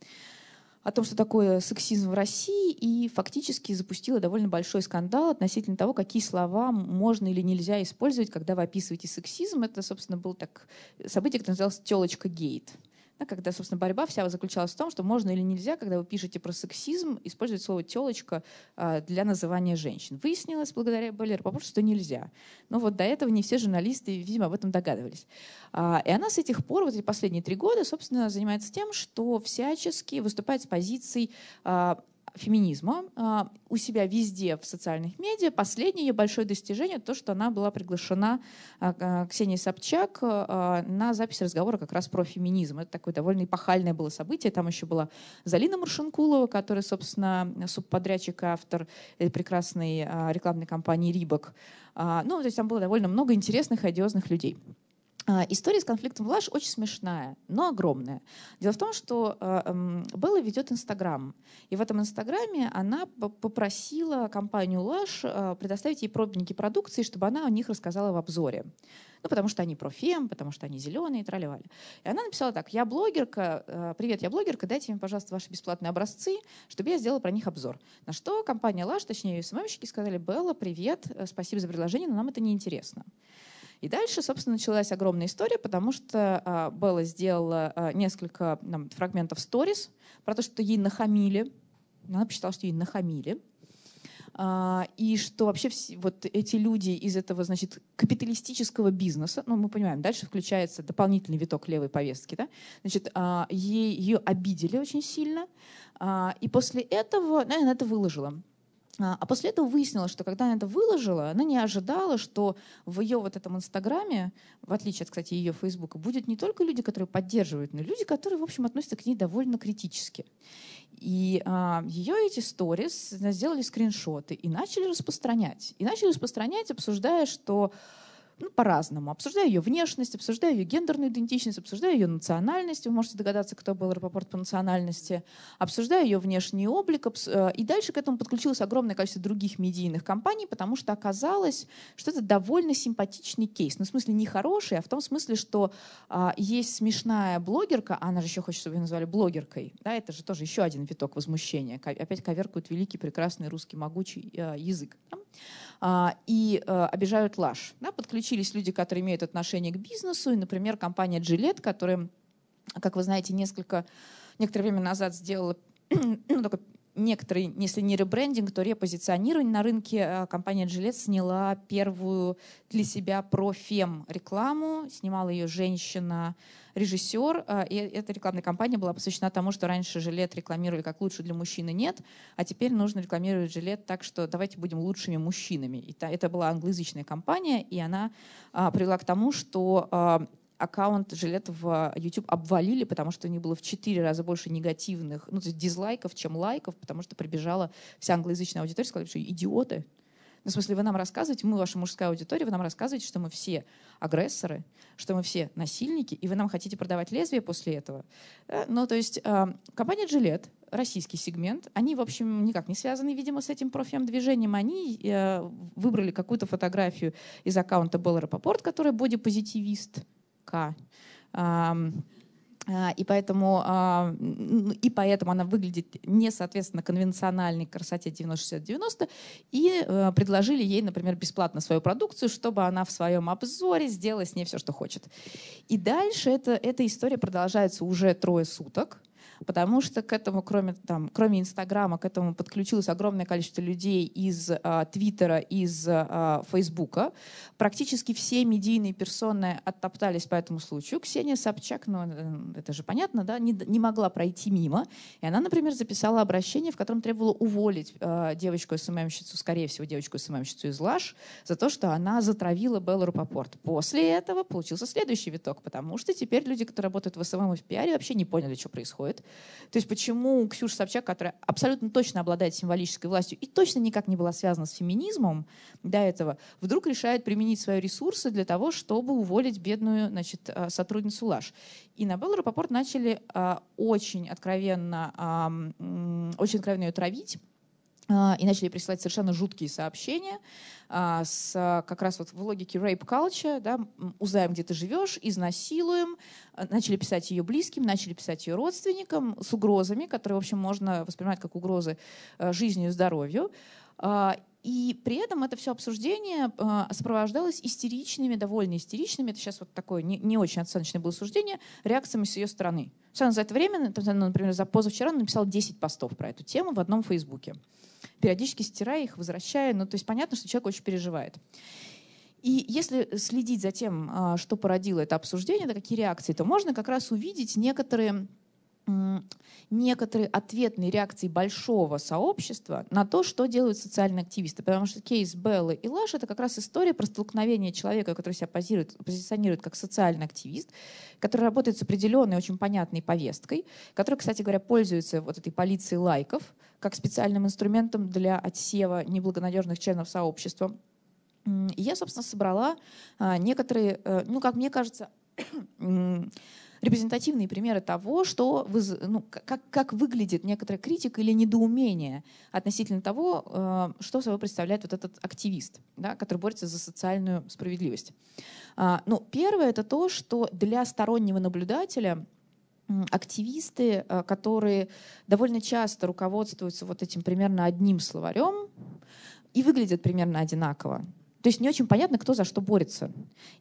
о том, что такое сексизм в России, и фактически запустила довольно большой скандал относительно того, какие слова можно или нельзя использовать, когда вы описываете сексизм. Это, собственно, было так событие, которое называлось «Телочка гейт» да, когда, собственно, борьба вся заключалась в том, что можно или нельзя, когда вы пишете про сексизм, использовать слово «телочка» а, для называния женщин. Выяснилось благодаря Беллер Попов, что нельзя. Но вот до этого не все журналисты, видимо, об этом догадывались. А, и она с этих пор, вот эти последние три года, собственно, занимается тем, что всячески выступает с позицией а, феминизма а, у себя везде в социальных медиа. Последнее ее большое достижение — то, что она была приглашена а, Ксенией Собчак а, на запись разговора как раз про феминизм. Это такое довольно эпохальное было событие. Там еще была Залина Маршинкулова, которая, собственно, субподрядчик и автор прекрасной рекламной кампании «Рибок». Ну, то есть там было довольно много интересных и одиозных людей. А, история с конфликтом в Лаш очень смешная, но огромная. Дело в том, что э, Белла ведет Инстаграм. И в этом Инстаграме она попросила компанию Лаш э, предоставить ей пробники продукции, чтобы она о них рассказала в обзоре. Ну, потому что они профем, потому что они зеленые тролливали. И она написала так, я блогерка, э, привет, я блогерка, дайте мне, пожалуйста, ваши бесплатные образцы, чтобы я сделала про них обзор. На что компания Лаш, точнее ее СММщики, сказали, Белла, привет, спасибо за предложение, но нам это не интересно. И дальше, собственно, началась огромная история, потому что а, Белла сделала а, несколько там, фрагментов сторис про то, что ей нахамили. Она посчитала, что ей нахамили. Uh, и что вообще вот эти люди из этого, значит, капиталистического бизнеса, ну, мы понимаем, дальше включается дополнительный виток левой повестки, да, значит, ей, ее обидели очень сильно, и после этого, она это выложила. А, после этого выяснилось, что когда она это выложила, она не ожидала, что в ее вот этом Инстаграме, в отличие от, кстати, ее Фейсбука, будет не только люди, которые поддерживают, но и люди, которые, в общем, относятся к ней довольно критически. И а, ее эти сторис сделали скриншоты и начали распространять. И начали распространять, обсуждая, что ну, по-разному. Обсуждаю ее внешность, обсуждаю ее гендерную идентичность, обсуждаю ее национальность. Вы можете догадаться, кто был Рапопорт по национальности. Обсуждаю ее внешний облик. Э, и дальше к этому подключилось огромное количество других медийных компаний, потому что оказалось, что это довольно симпатичный кейс. Ну, в смысле, не хороший, а в том смысле, что а, есть смешная блогерка, она же еще хочет, чтобы ее назвали блогеркой. Да, это же тоже еще один виток возмущения. Опять коверкают великий, прекрасный русский могучий э, язык. Да? А, и э, обижают лаж. Да, подключились люди, которые имеют отношение к бизнесу, и, например, компания Gillette, которая, как вы знаете, несколько, некоторое время назад сделала <clears throat> ну, только некоторый, если не ребрендинг, то репозиционирование на рынке. А, компания Gillette сняла первую для себя про фем рекламу. Снимала ее женщина, режиссер. А, и эта рекламная кампания была посвящена тому, что раньше жилет рекламировали как лучше для мужчины нет, а теперь нужно рекламировать жилет так, что давайте будем лучшими мужчинами. И это была англоязычная кампания, и она а, привела к тому, что аккаунт Жилет в YouTube обвалили, потому что у них было в четыре раза больше негативных, ну, то есть дизлайков, чем лайков, потому что прибежала вся англоязычная аудитория, сказали, что идиоты. Ну, в смысле, вы нам рассказываете, мы ваша мужская аудитория, вы нам рассказываете, что мы все агрессоры, что мы все насильники, и вы нам хотите продавать лезвие после этого. Ну, то есть э, компания Gillette, российский сегмент, они, в общем, никак не связаны, видимо, с этим профем-движением. Они э, выбрали какую-то фотографию из аккаунта Белла Рапопорт, который бодипозитивист, К. А, и поэтому, а, и поэтому она выглядит не соответственно конвенциональной красоте 90-60-90. И э, предложили ей, например, бесплатно свою продукцию, чтобы она в своем обзоре сделала с ней все, что хочет. И дальше это, эта история продолжается уже трое суток потому что к этому, кроме, там, кроме Инстаграма, к этому подключилось огромное количество людей из а, Твиттера, из а, Фейсбука. Практически все медийные персоны оттоптались по этому случаю. Ксения Собчак, ну э, это же понятно, да, не, не могла пройти мимо. И она, например, записала обращение, в котором требовала уволить а, девочку-СММщицу, скорее всего, девочку-SMM-щицу из Lush, за то, что она затравила Беллу Рапопорт. После этого получился следующий виток, потому что теперь люди, которые работают в SMM и в пиаре, вообще не поняли, что происходит. То есть почему Ксюша Собчак, которая абсолютно точно обладает символической властью и точно никак не была связана с феминизмом до этого, вдруг решает применить свои ресурсы для того, чтобы уволить бедную значит, э, сотрудницу Lush. И на Беллу Рапопорт начали а, очень откровенно, очень откровенно ее травить и начали присылать совершенно жуткие сообщения а, с как раз вот в логике rape culture, да, узнаем, где ты живешь, изнасилуем, а, начали писать ее близким, начали писать ее родственникам с угрозами, которые, в общем, можно воспринимать как угрозы жизни и здоровью. И при этом это все обсуждение сопровождалось истеричными, довольно истеричными, это сейчас вот такое не, не очень оценочное было суждение, реакциями с ее стороны. Все за это время, например, за позавчера написал 10 постов про эту тему в одном Фейсбуке периодически стирая их, возвращая. Ну, то есть понятно, что человек очень переживает. И если следить за тем, а, что породило это обсуждение, да, какие реакции, то можно как раз увидеть некоторые некоторые ответные реакции большого сообщества на то, что делают социальные активисты. Потому что кейс Беллы и Лаш — это как раз история про столкновение человека, который себя позирует, позиционирует как социальный активист, который работает с определенной, очень понятной повесткой, который, кстати говоря, пользуется вот этой полицией лайков как специальным инструментом для отсева неблагонадежных членов сообщества. И я, собственно, собрала а, некоторые, э, ну, как мне кажется, <clears throat> репрезентативные примеры того, что вы, ну, как, как выглядит некоторая критика или недоумение относительно того, э, что собой представляет вот этот активист, да, который борется за социальную справедливость. А, ну, первое — это то, что для стороннего наблюдателя активисты, э, которые довольно часто руководствуются вот этим примерно одним словарем и выглядят примерно одинаково. То есть не очень понятно, кто за что борется.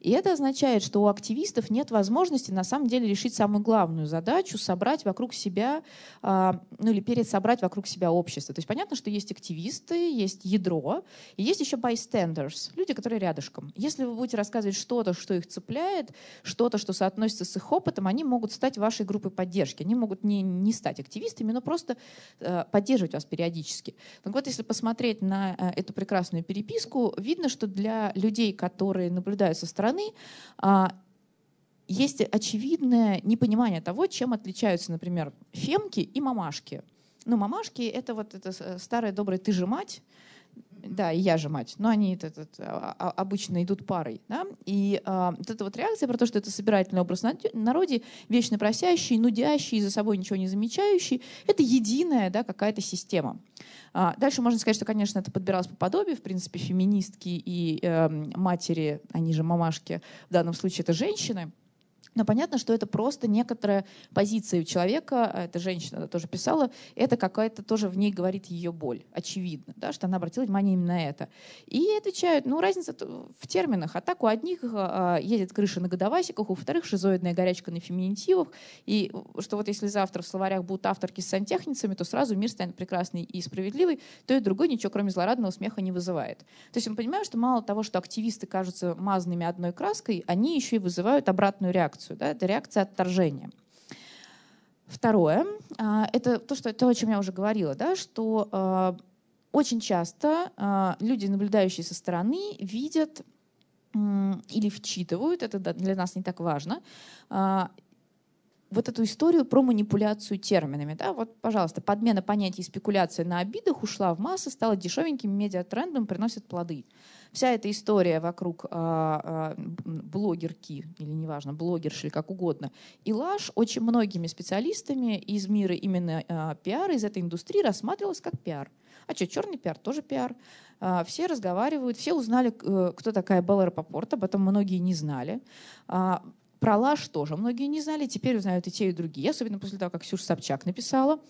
И это означает, что у активистов нет возможности на самом деле решить самую главную задачу — собрать вокруг себя, а, ну или пересобрать вокруг себя общество. То есть понятно, что есть активисты, есть ядро, и есть еще bystanders, люди, которые рядышком. Если вы будете рассказывать что-то, что их цепляет, что-то, что соотносится с их опытом, они могут стать вашей группой поддержки. Они могут не, не стать активистами, но просто э, поддерживать вас периодически. Так вот, если посмотреть на э, эту прекрасную переписку, видно, что для людей, которые наблюдают со стороны, а, есть очевидное непонимание того, чем отличаются, например, фемки и мамашки. Ну, мамашки — это вот это старая добрая «ты же мать», Да, и я же мать. Но они это, это, а, а, обычно идут парой. Да? И а, вот эта вот реакция про то, что это собирательный образ народе, вечно просящий, нудящий, за собой ничего не замечающий, это единая да, какая-то система. А, дальше можно сказать, что, конечно, это подбиралось по подобию. В принципе, феминистки и э, матери, они же мамашки, в данном случае это женщины. Но понятно, что это просто некоторая позиция у человека, а эта женщина тоже писала, это какая-то тоже в ней говорит ее боль, очевидно, да, что она обратила внимание именно на это. И отвечают, ну, разница в терминах. А так у одних а, едет крыша на годовасиках, у вторых шизоидная горячка на феминитивах. И что вот если завтра в словарях будут авторки с сантехницами, то сразу мир станет прекрасный и справедливый, то и другой ничего, кроме злорадного смеха, не вызывает. То есть мы понимаем, что мало того, что активисты кажутся мазанными одной краской, они еще и вызывают обратную реакцию реакцию. Да? Это реакция отторжения. Второе, а, это то, что, то, о чем я уже говорила, да, что а, очень часто а, люди, наблюдающие со стороны, видят или вчитывают, это для нас не так важно, вот эту историю про манипуляцию терминами. Да? Вот, пожалуйста, подмена понятий спекуляции на обидах ушла в массы, стала дешевеньким медиатрендом, приносит плоды. Вся эта история вокруг а, а, блогерки, или неважно, блогерши, как угодно, и лаж очень многими специалистами из мира именно а, пиара, из этой индустрии рассматривалась как пиар. А что, черный пиар тоже пиар. А, все разговаривают, все узнали, э, кто такая Белла Рапопорт, об этом многие не знали. А, про Лаш тоже многие не знали, теперь узнают и те, и другие, особенно после того, как Ксюша Собчак написала.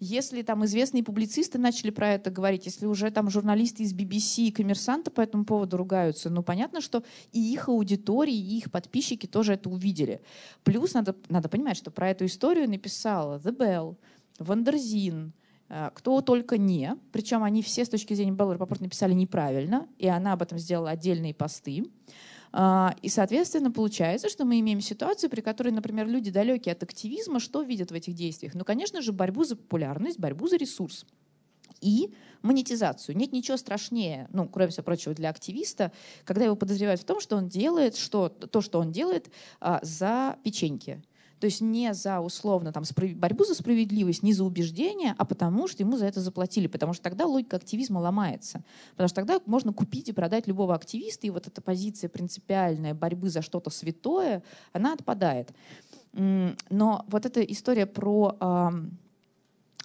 Если там известные публицисты начали про это говорить, если уже там журналисты из BBC и коммерсанта по этому поводу ругаются, ну понятно, что и их аудитории, и их подписчики тоже это увидели. Плюс надо, надо понимать, что про эту историю написала The Bell, Wonderzine, э, кто только не. Причем они все с точки зрения Беллы Рапопорт написали неправильно, и она об этом сделала отдельные посты. А, и, соответственно, получается, что мы имеем ситуацию, при которой, например, люди далекие от активизма, что видят в этих действиях? Ну, конечно же, борьбу за популярность, борьбу за ресурс и монетизацию. Нет ничего страшнее, ну, кроме всего прочего, для активиста, когда его подозревают в том, что он делает что, то, что он делает а, за печеньки. То есть не за условно там, борьбу за справедливость, не за убеждение, а потому что ему за это заплатили. Потому что тогда логика активизма ломается. Потому что тогда можно купить и продать любого активиста, и вот эта позиция принципиальная борьбы за что-то святое, она отпадает. Но вот эта история про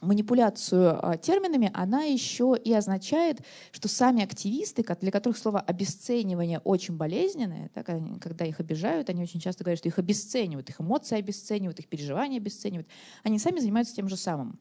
манипуляцию а, терминами, она еще и означает, что сами активисты, для которых слово обесценивание очень болезненное, да, когда их обижают, они очень часто говорят, что их обесценивают, их эмоции обесценивают, их переживания обесценивают, они сами занимаются тем же самым.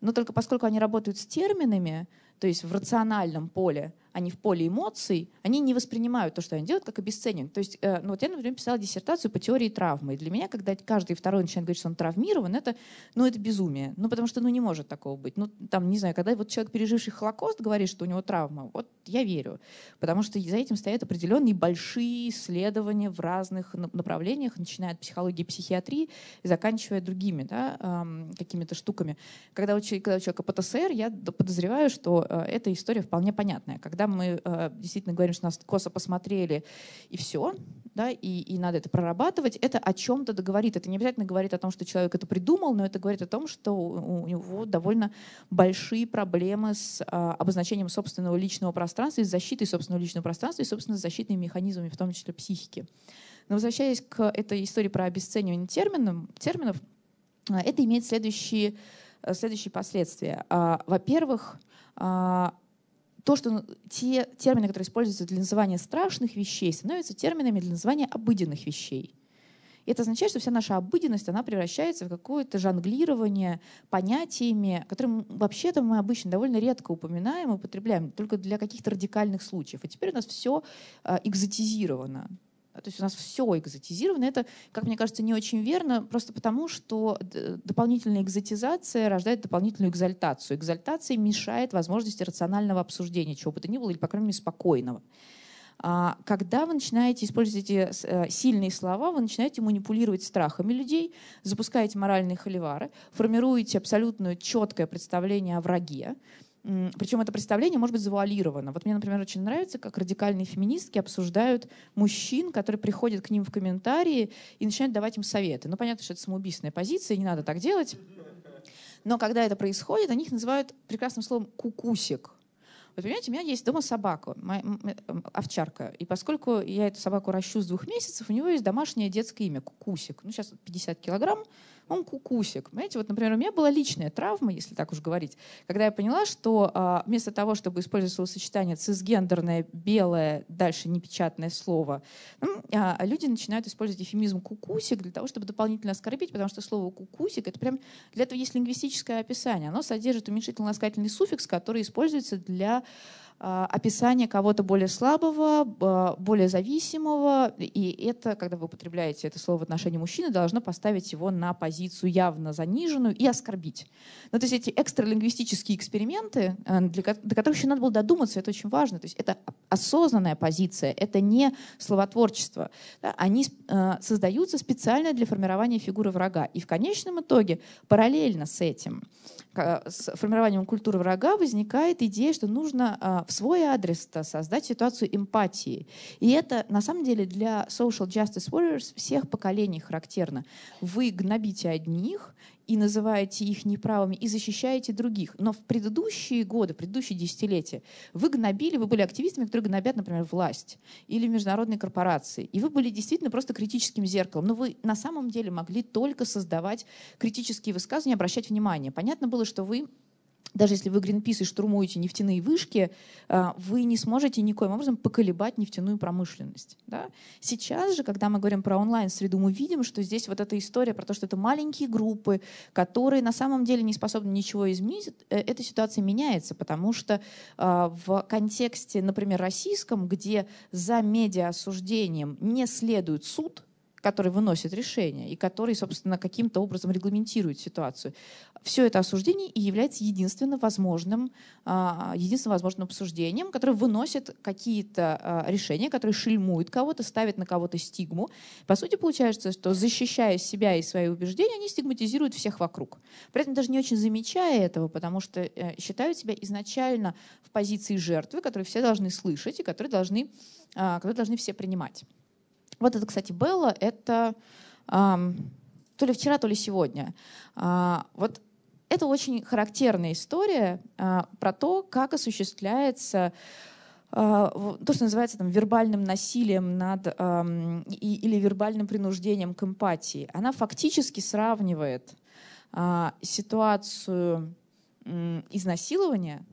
Но только поскольку они работают с терминами, то есть в рациональном поле, не в поле эмоций, они не воспринимают то, что они делают, как обесценивание. То есть, э, ну вот я, например, писала диссертацию по теории травмы. И для меня, когда каждый второй начинает говорить, что он травмирован, это, ну, это безумие. Ну, потому что, ну, не может такого быть. Ну, там, не знаю, когда вот человек, переживший Холокост, говорит, что у него травма, вот я верю. Потому что за этим стоят определенные большие исследования в разных направлениях, начиная от психологии и психиатрии и заканчивая другими, да, какими-то штуками. Когда у, когда у человека ПТСР, я подозреваю, что э, эта история вполне понятная. Когда когда мы э, действительно говорим, что нас косо посмотрели, и все, да, и, и надо это прорабатывать, это о чем-то договорит. Это не обязательно говорит о том, что человек это придумал, но это говорит о том, что у, у него довольно большие проблемы с а, обозначением собственного личного пространства, с защитой собственного личного пространства и, собственно, с защитными механизмами, в том числе психики. Но возвращаясь к этой истории про обесценивание терминов, терминов а, это имеет следующие, э, следующие последствия. А, во-первых, то, что те термины, которые используются для называния страшных вещей, становятся терминами для называния обыденных вещей. И это означает, что вся наша обыденность, она превращается в какое-то жонглирование понятиями, которые вообще-то мы обычно довольно редко упоминаем и употребляем, только для каких-то радикальных случаев. И теперь у нас все а, экзотизировано. То есть у нас все экзотизировано. Это, как мне кажется, не очень верно, просто потому, что дополнительная экзотизация рождает дополнительную экзальтацию. Экзальтация мешает возможности рационального обсуждения чего бы то ни было, или, по крайней мере, спокойного. А когда вы начинаете использовать эти э, сильные слова, вы начинаете манипулировать страхами людей, запускаете моральные холивары, формируете абсолютно четкое представление о враге, причем это представление может быть завуалировано. Вот мне, например, очень нравится, как радикальные феминистки обсуждают мужчин, которые приходят к ним в комментарии и начинают давать им советы. Ну, понятно, что это самоубийственная позиция, не надо так делать. Но когда это происходит, они их называют прекрасным словом «кукусик». Вот понимаете, у меня есть дома собака, моя, овчарка. И поскольку я эту собаку ращу с двух месяцев, у него есть домашнее детское имя, Кукусик. Ну, сейчас 50 килограмм, он кукусик. Понимаете, вот, например, у меня была личная травма, если так уж говорить, когда я поняла, что а, вместо того, чтобы использовать словосочетание цисгендерное, белое, дальше непечатное слово, а, люди начинают использовать эфемизм кукусик для того, чтобы дополнительно оскорбить, потому что слово кукусик, это прям для этого есть лингвистическое описание. Оно содержит уменьшительно-ласкательный суффикс, который используется для описание кого-то более слабого, более зависимого, и это, когда вы употребляете это слово в отношении мужчины, должно поставить его на позицию явно заниженную и оскорбить. Ну, то есть эти экстралингвистические эксперименты, э, для, до которых еще надо было додуматься, это очень важно. То есть это осознанная позиция, это не словотворчество. Они э, создаются специально для формирования фигуры врага. И в конечном итоге, параллельно с этим, с формированием культуры врага возникает идея, что нужно в свой адрес создать ситуацию эмпатии. И это на самом деле для social justice warriors всех поколений характерно. Вы гнобите одних и называете их неправыми, и защищаете других. Но в предыдущие годы, предыдущие десятилетия вы гнобили, вы были активистами, которые гнобят, например, власть или международные корпорации. И вы были действительно просто критическим зеркалом. Но вы на самом деле могли только создавать критические высказывания, обращать внимание. Понятно было, что вы даже если вы Greenpeace и штурмуете нефтяные вышки, а, вы не сможете никоим образом поколебать нефтяную промышленность. Да? Сейчас же, когда мы говорим про онлайн-среду, мы видим, что здесь вот эта история про то, что это маленькие группы, которые на самом деле не способны ничего изменить, э, эта ситуация меняется, потому что а, в контексте, например, российском, где за медиа-осуждением не следует суд, который выносит решение и который, собственно, каким-то образом регламентирует ситуацию. Все это осуждение и является единственно возможным, а, единственным возможным обсуждением, которое выносит какие-то а, решения, которые шельмуют кого-то, ставят на кого-то стигму. По сути, получается, что защищая себя и свои убеждения, они стигматизируют всех вокруг. При этом даже не очень замечая этого, потому что э, считают себя изначально в позиции жертвы, которую все должны слышать и которые должны, а, которые должны все принимать. Вот это, кстати, Белла, это то ли вчера, то ли сегодня. Э, вот это очень характерная история э, про то, как осуществляется то, что называется там, вербальным насилием над, или вербальным принуждением к эмпатии. Она фактически сравнивает ситуацию изнасилования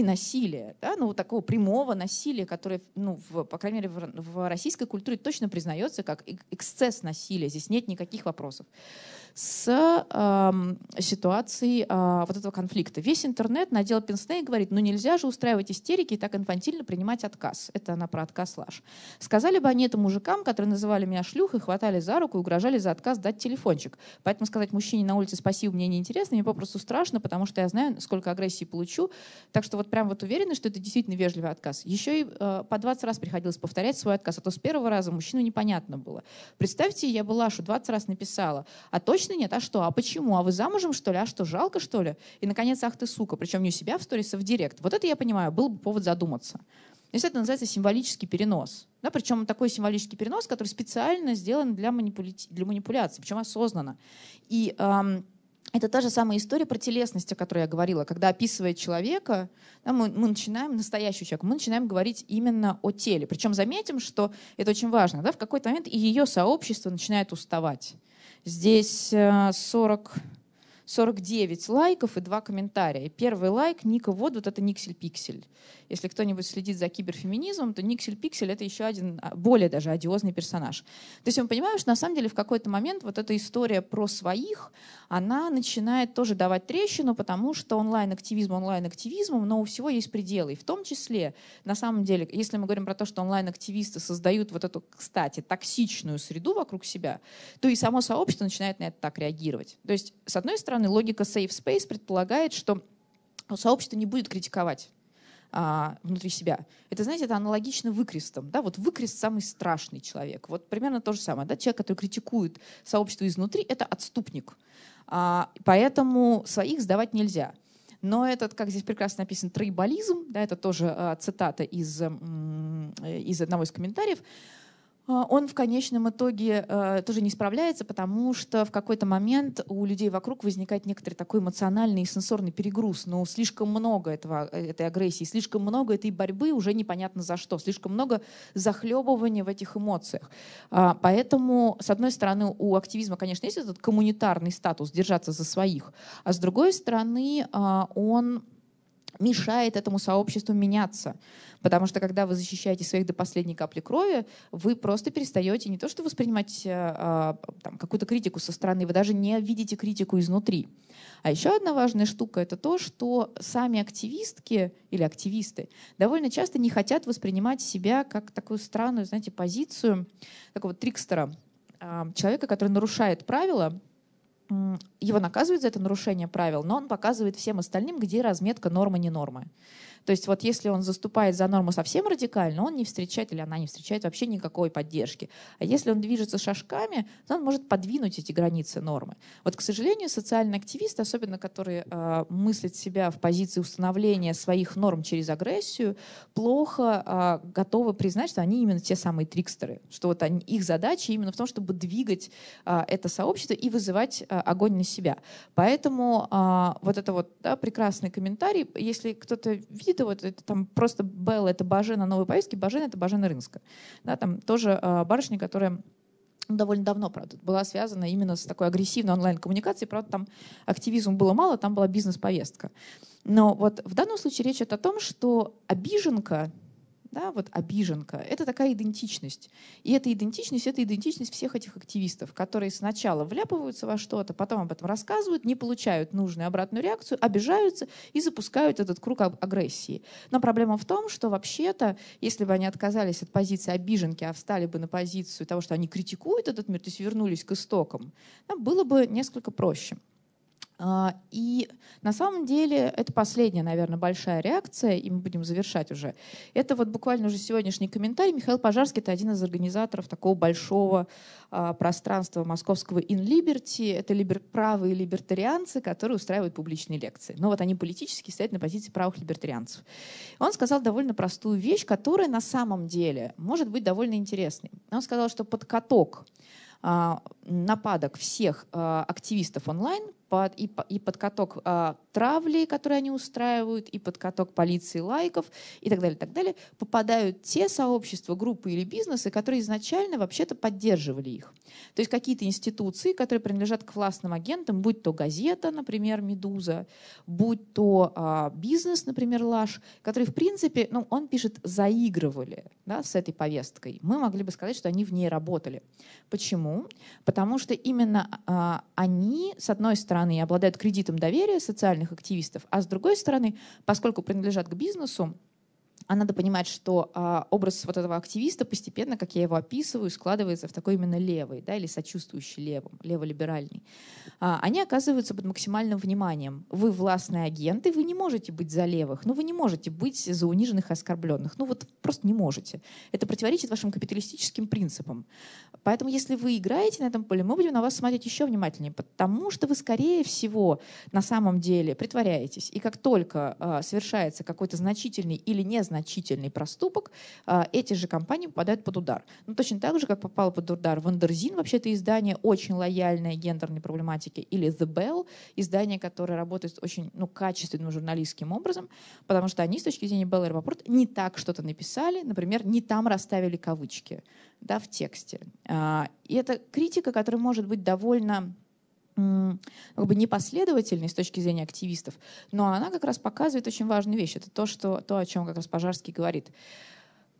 и насилия, да, ну, вот такого прямого насилия, которое, ну, в, по крайней мере, в, в российской культуре точно признается как эксцесс насилия. Здесь нет никаких вопросов с э, ситуацией э, вот этого конфликта. Весь интернет надел пенсне и говорит, ну нельзя же устраивать истерики и так инфантильно принимать отказ. Это она про отказ Лаш. Сказали бы они это мужикам, которые называли меня шлюхой, хватали за руку и угрожали за отказ дать телефончик. Поэтому сказать мужчине на улице спасибо мне неинтересно, мне попросту страшно, потому что я знаю, сколько агрессии получу. Так что вот прям вот уверена, что это действительно вежливый отказ. Еще и э, по 20 раз приходилось повторять свой отказ, а то с первого раза мужчину непонятно было. Представьте, я бы Лашу 20 раз написала, а точно точно нет? А что? А почему? А вы замужем, что ли? А что, жалко, что ли? И, наконец, ах ты сука. Причем не у себя в сторис, а в директ. Вот это, я понимаю, был бы повод задуматься. То это называется символический перенос. Да, причем такой символический перенос, который специально сделан для, манипуля... для манипуляции, причем осознанно. И эм, это та же самая история про телесность, о которой я говорила. Когда описывая человека, да, мы, мы начинаем, настоящего человека, мы начинаем говорить именно о теле. Причем заметим, что это очень важно. Да, в какой-то момент и ее сообщество начинает уставать. Здесь 40 э, 49 лайков и 2 комментария. Первый лайк Ника Вот, вот это Никсель Пиксель. Если кто-нибудь следит за киберфеминизмом, то Никсель Пиксель — это еще один а, более даже одиозный персонаж. То есть мы понимаем, что на самом деле в какой-то момент вот эта история про своих, она начинает тоже давать трещину, потому что онлайн-активизм онлайн-активизмом, но у всего есть пределы. И в том числе, на самом деле, если мы говорим про то, что онлайн-активисты создают вот эту, кстати, токсичную среду вокруг себя, то и само сообщество начинает на это так реагировать. То есть, с одной стороны, логика safe space предполагает, что сообщество не будет критиковать а, внутри себя. Это, знаете, это аналогично выкрестам. Да? Вот выкрест самый страшный человек. Вот примерно то же самое. Да? Человек, который критикует сообщество изнутри, это отступник. А, поэтому своих сдавать нельзя. Но этот, как здесь прекрасно написано, трейболизм, да, это тоже а, цитата из, из одного из комментариев, он в конечном итоге э, тоже не справляется, потому что в какой-то момент у людей вокруг возникает некоторый такой эмоциональный и сенсорный перегруз. Но слишком много этого, э, этой агрессии, слишком много этой борьбы уже непонятно за что, слишком много захлебывания в этих эмоциях. А, поэтому, с одной стороны, у активизма, конечно, есть этот коммунитарный статус, держаться за своих, а с другой стороны, а, он мешает этому сообществу меняться. Потому что когда вы защищаете своих до последней капли крови, вы просто перестаете не то что воспринимать э, какую-то критику со стороны, вы даже не видите критику изнутри. А еще одна важная штука — это то, что сами активистки или активисты довольно часто не хотят воспринимать себя как такую странную, знаете, позицию такого трикстера, э, человека, который нарушает правила, его наказывают за это нарушение правил, но он показывает всем остальным, где разметка нормы не нормы. То есть вот если он заступает за норму совсем радикально, он не встречает или она не встречает вообще никакой поддержки. А если он движется шажками, то он может подвинуть эти границы нормы. Вот, к сожалению, социальные активисты, особенно которые э, мыслят себя в позиции установления своих норм через агрессию, плохо э, готовы признать, что они именно те самые трикстеры, что вот они, их задача именно в том, чтобы двигать э, это сообщество и вызывать э, огонь на себя. Поэтому э, вот это вот да, прекрасный комментарий, если кто-то видит вот это там просто Белла — это Бажена новой повестки, Бажена — это Бажена Рынска. Да, там тоже э, барышня, которая довольно давно, правда, была связана именно с такой агрессивной онлайн-коммуникацией. Правда, там активизма было мало, там была бизнес-повестка. Но вот в данном случае речь идет о том, что обиженка да, вот обиженка, это такая идентичность. И эта идентичность — это идентичность всех этих активистов, которые сначала вляпываются во что-то, потом об этом рассказывают, не получают нужную обратную реакцию, обижаются и запускают этот круг агрессии. Но проблема в том, что вообще-то, если бы они отказались от позиции обиженки, а встали бы на позицию того, что они критикуют этот мир, то есть вернулись к истокам, было бы несколько проще. А, и на самом деле это последняя, наверное, большая реакция, и мы будем завершать уже. Это вот буквально уже сегодняшний комментарий. Михаил Пожарский — это один из организаторов такого большого а, пространства московского In Liberty. Это либер, правые либертарианцы, которые устраивают публичные лекции. Но вот они политически стоят на позиции правых либертарианцев. Он сказал довольно простую вещь, которая на самом деле может быть довольно интересной. Он сказал, что под каток а, нападок всех активистов онлайн под, и, и под каток э, травли, которые они устраивают, и под каток полиции лайков и так далее, так далее, попадают те сообщества, группы или бизнесы, которые изначально вообще-то поддерживали их. То есть какие-то институции, которые принадлежат к властным агентам, будь то газета, например, «Медуза», будь то э, бизнес, например, «Лаш», которые, в принципе, ну, он пишет, заигрывали да, с этой повесткой. Мы могли бы сказать, что они в ней работали. Почему? Потому что именно э, они, с одной стороны, обладают кредитом доверия социальных активистов, а с другой стороны, поскольку принадлежат к бизнесу, а надо понимать, что а, образ вот этого активиста постепенно, как я его описываю, складывается в такой именно левый, да, или сочувствующий левым, леволиберальный. А, они оказываются под максимальным вниманием. Вы властные агенты, вы не можете быть за левых, ну вы не можете быть за униженных и оскорбленных, ну вот просто не можете. Это противоречит вашим капиталистическим принципам. Поэтому если вы играете на этом поле, мы будем на вас смотреть еще внимательнее, потому что вы, скорее всего, на самом деле притворяетесь. И как только а, совершается какой-то значительный или незначительный значительный проступок, а, эти же компании попадают под удар. Ну, точно так же, как попало под удар Wonderzine, вообще это издание очень лояльное гендерной проблематике, или The Bell, издание, которое работает очень ну, качественным журналистским образом, потому что они с точки зрения Белла и не так что-то написали, например, не там расставили кавычки да, в тексте. А, и это критика, которая может быть довольно как бы непоследовательной с точки зрения активистов, но она как раз показывает очень важную вещь. Это то, что, то о чем как раз Пожарский говорит.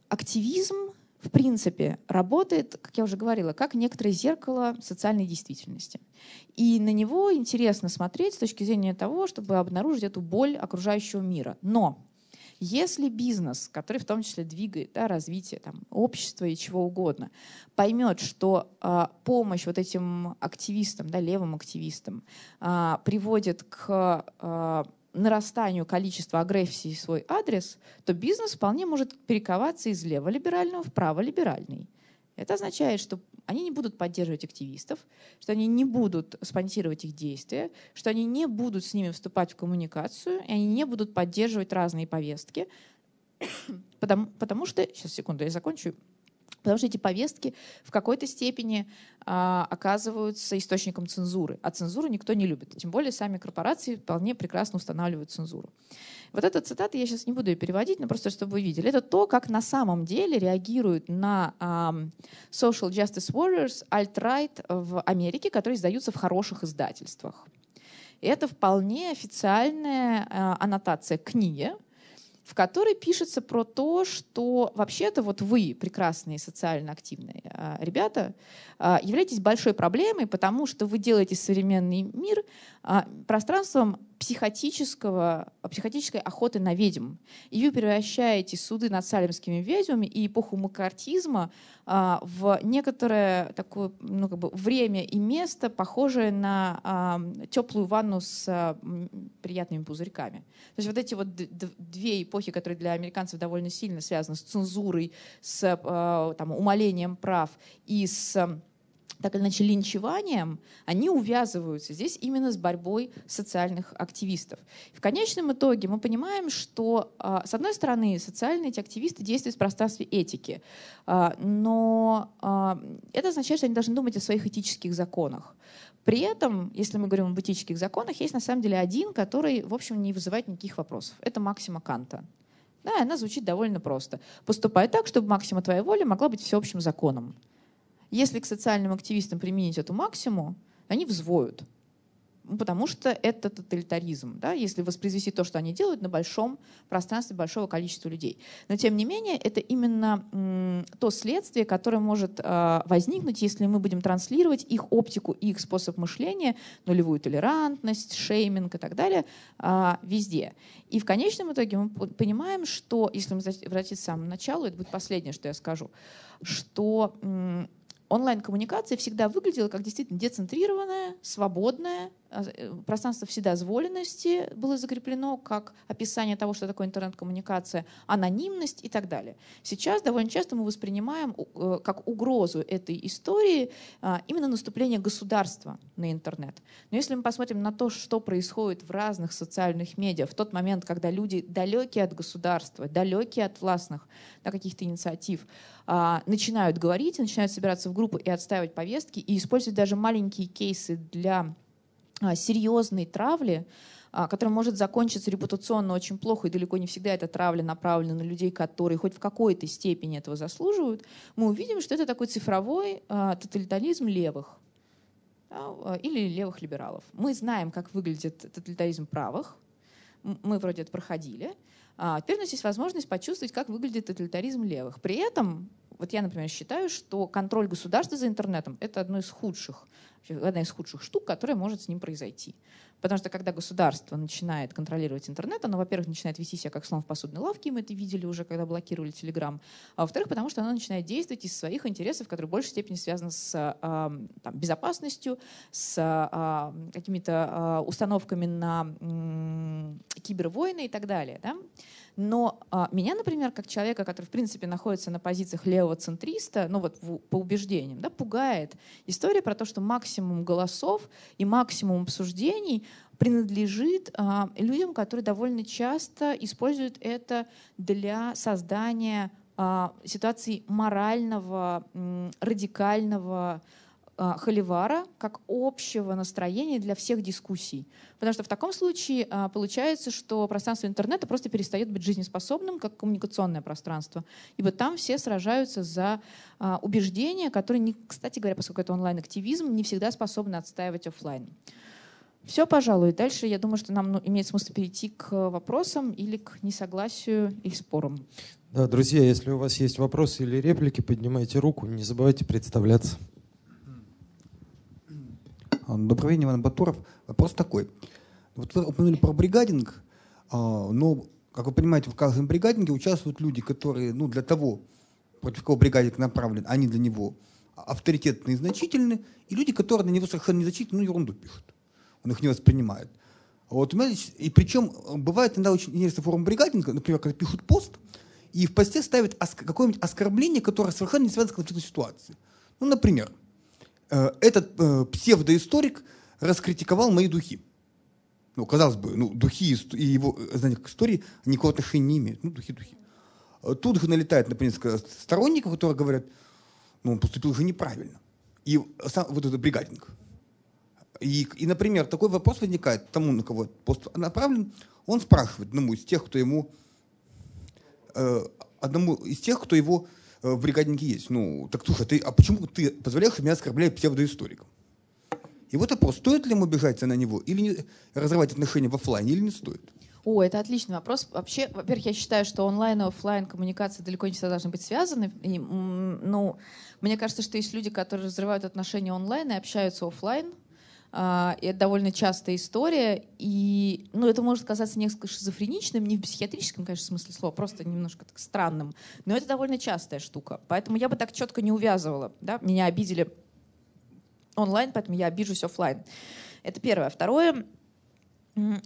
Активизм в принципе, работает, как я уже говорила, как некоторое зеркало социальной действительности. И на него интересно смотреть с точки зрения того, чтобы обнаружить эту боль окружающего мира. Но если бизнес, который в том числе двигает да, развитие там, общества и чего угодно, поймет, что э, помощь вот этим активистам, да, левым активистам, э, приводит к э, нарастанию количества агрессии в свой адрес, то бизнес вполне может перековаться из леволиберального в праволиберальный. Это означает, что они не будут поддерживать активистов, что они не будут спонсировать их действия, что они не будут с ними вступать в коммуникацию, и они не будут поддерживать разные повестки, <coughs> потому, потому что, сейчас секунду, я закончу, Потому что эти повестки в какой-то степени а, оказываются источником цензуры. А цензуру никто не любит. Тем более сами корпорации вполне прекрасно устанавливают цензуру. Вот эта цитата, я сейчас не буду ее переводить, но просто чтобы вы видели. Это то, как на самом деле реагируют на um, social justice warriors alt-right в Америке, которые издаются в хороших издательствах. И это вполне официальная uh, аннотация книги, в которой пишется про то, что вообще-то вот вы, прекрасные социально активные а, ребята, а, являетесь большой проблемой, потому что вы делаете современный мир пространством психотического, психотической охоты на ведьм. И вы превращаете суды над салемскими ведьмами и эпоху макартизма а, в некоторое такое ну, как бы время и место, похожее на а, теплую ванну с а, приятными пузырьками. То есть вот эти вот две эпохи, которые для американцев довольно сильно связаны с цензурой, с а, там, умалением прав и с так или иначе линчеванием, они увязываются здесь именно с борьбой социальных активистов. В конечном итоге мы понимаем, что, а, с одной стороны, социальные эти активисты действуют в пространстве этики, а, но а, это означает, что они должны думать о своих этических законах. При этом, если мы говорим об этических законах, есть на самом деле один, который, в общем, не вызывает никаких вопросов. Это максима Канта. Да, она звучит довольно просто. Поступай так, чтобы максима твоей воли могла быть всеобщим законом. Если к социальным активистам применить эту максимум, они взвоют. Ну, потому что это тоталитаризм, да, если воспроизвести то, что они делают на большом пространстве большого количества людей. Но тем не менее, это именно то следствие, которое может э, возникнуть, если мы будем транслировать их оптику, их способ мышления, нулевую толерантность, шейминг и так далее э, везде. И в конечном итоге мы понимаем, что, если мы возвратиться к самому началу, это будет последнее, что я скажу, что онлайн-коммуникация всегда выглядела как действительно децентрированная, свободная, пространство вседозволенности было закреплено как описание того, что такое интернет-коммуникация, анонимность и так далее. Сейчас довольно часто мы воспринимаем э, как угрозу этой истории а, именно наступление государства на интернет. Но если мы посмотрим на то, что происходит в разных социальных медиа в тот момент, когда люди далекие от государства, далекие от властных да, каких-то инициатив, а, начинают говорить, начинают собираться в группы и отстаивать повестки, и использовать даже маленькие кейсы для серьезной травли, а, которая может закончиться репутационно очень плохо, и далеко не всегда эта травля направлена на людей, которые хоть в какой-то степени этого заслуживают, мы увидим, что это такой цифровой тоталитаризм левых или левых либералов. Мы знаем, как выглядит тоталитаризм правых, мы вроде это проходили. А теперь у нас есть возможность почувствовать, как выглядит тоталитаризм левых. При этом вот я, например, считаю, что контроль государства за интернетом — это одно из худших, одна из худших штук, которая может с ним произойти. Потому что когда государство начинает контролировать интернет, оно, во-первых, начинает вести себя как слон в посудной лавке, мы это видели уже, когда блокировали Телеграм, а во-вторых, потому что оно начинает действовать из своих интересов, которые в большей степени связаны с там, безопасностью, с э, какими-то э, установками на кибервойны и так далее. Да? Но а, меня, например, как человека, который, в принципе, находится на позициях левого центриста, ну вот в, по убеждениям, да, пугает история про то, что максимум голосов и максимум обсуждений принадлежит а, людям, которые довольно часто используют это для создания а, ситуации морального, радикального а, холивара как общего настроения для всех дискуссий. Потому что в таком случае а, получается, что пространство интернета просто перестает быть жизнеспособным как коммуникационное пространство. Ибо там все сражаются за а, убеждения, которые, кстати говоря, поскольку это онлайн-активизм, не всегда способны отстаивать офлайн. Все, пожалуй. Дальше, я думаю, что нам ну, имеет смысл перейти к вопросам или к несогласию или спорам. Да, друзья, если у вас есть вопросы или реплики, поднимайте руку, не забывайте представляться. Добрый день, Иван Батуров. Вопрос такой. Вот вы упомянули про бригадинг, а, но, как вы понимаете, в каждом бригадинге участвуют люди, которые ну, для того, против кого бригадинг направлен, они для него авторитетные и значительны, и люди, которые на него совершенно незначительно, ну, ерунду пишут. Он их не воспринимает. Вот, и причем бывает иногда очень интересный форум бригадинга, например, когда пишут пост, и в посте ставят какое-нибудь оскорбление, которое совершенно не связано с конфликтной ситуацией. Ну, например, Э, этот э, псевдоисторик раскритиковал мои духи. Ну, казалось бы, ну, духи и его э, знания к истории никакого отношения не имеют. Ну, духи, духи. Тут налетает, например, сторонников, которые говорят, но он поступил же неправильно. И сам, вот этот бригадинг. И, и, например, такой вопрос возникает тому, на кого пост направлен, он спрашивает одному из тех, кто ему, э, одному из тех, кто его э, в бригаднике есть. Ну, так слушай, ты, а почему ты позволяешь меня оскорблять псевдоисториком? И вот вопрос, стоит ли ему бежать на него или не, разрывать отношения в офлайне или не стоит? О, это отличный вопрос. Вообще, во-первых, я считаю, что онлайн и офлайн коммуникации далеко не всегда должны быть связаны. И, ну, мне кажется, что есть люди, которые разрывают отношения онлайн и общаются офлайн. И это довольно частая история. И ну, это может казаться несколько шизофреничным, не в психиатрическом, конечно, смысле слова, просто немножко так странным. Но это довольно частая штука. Поэтому я бы так четко не увязывала. Да? Меня обидели онлайн, поэтому я обижусь офлайн. Это первое. Второе,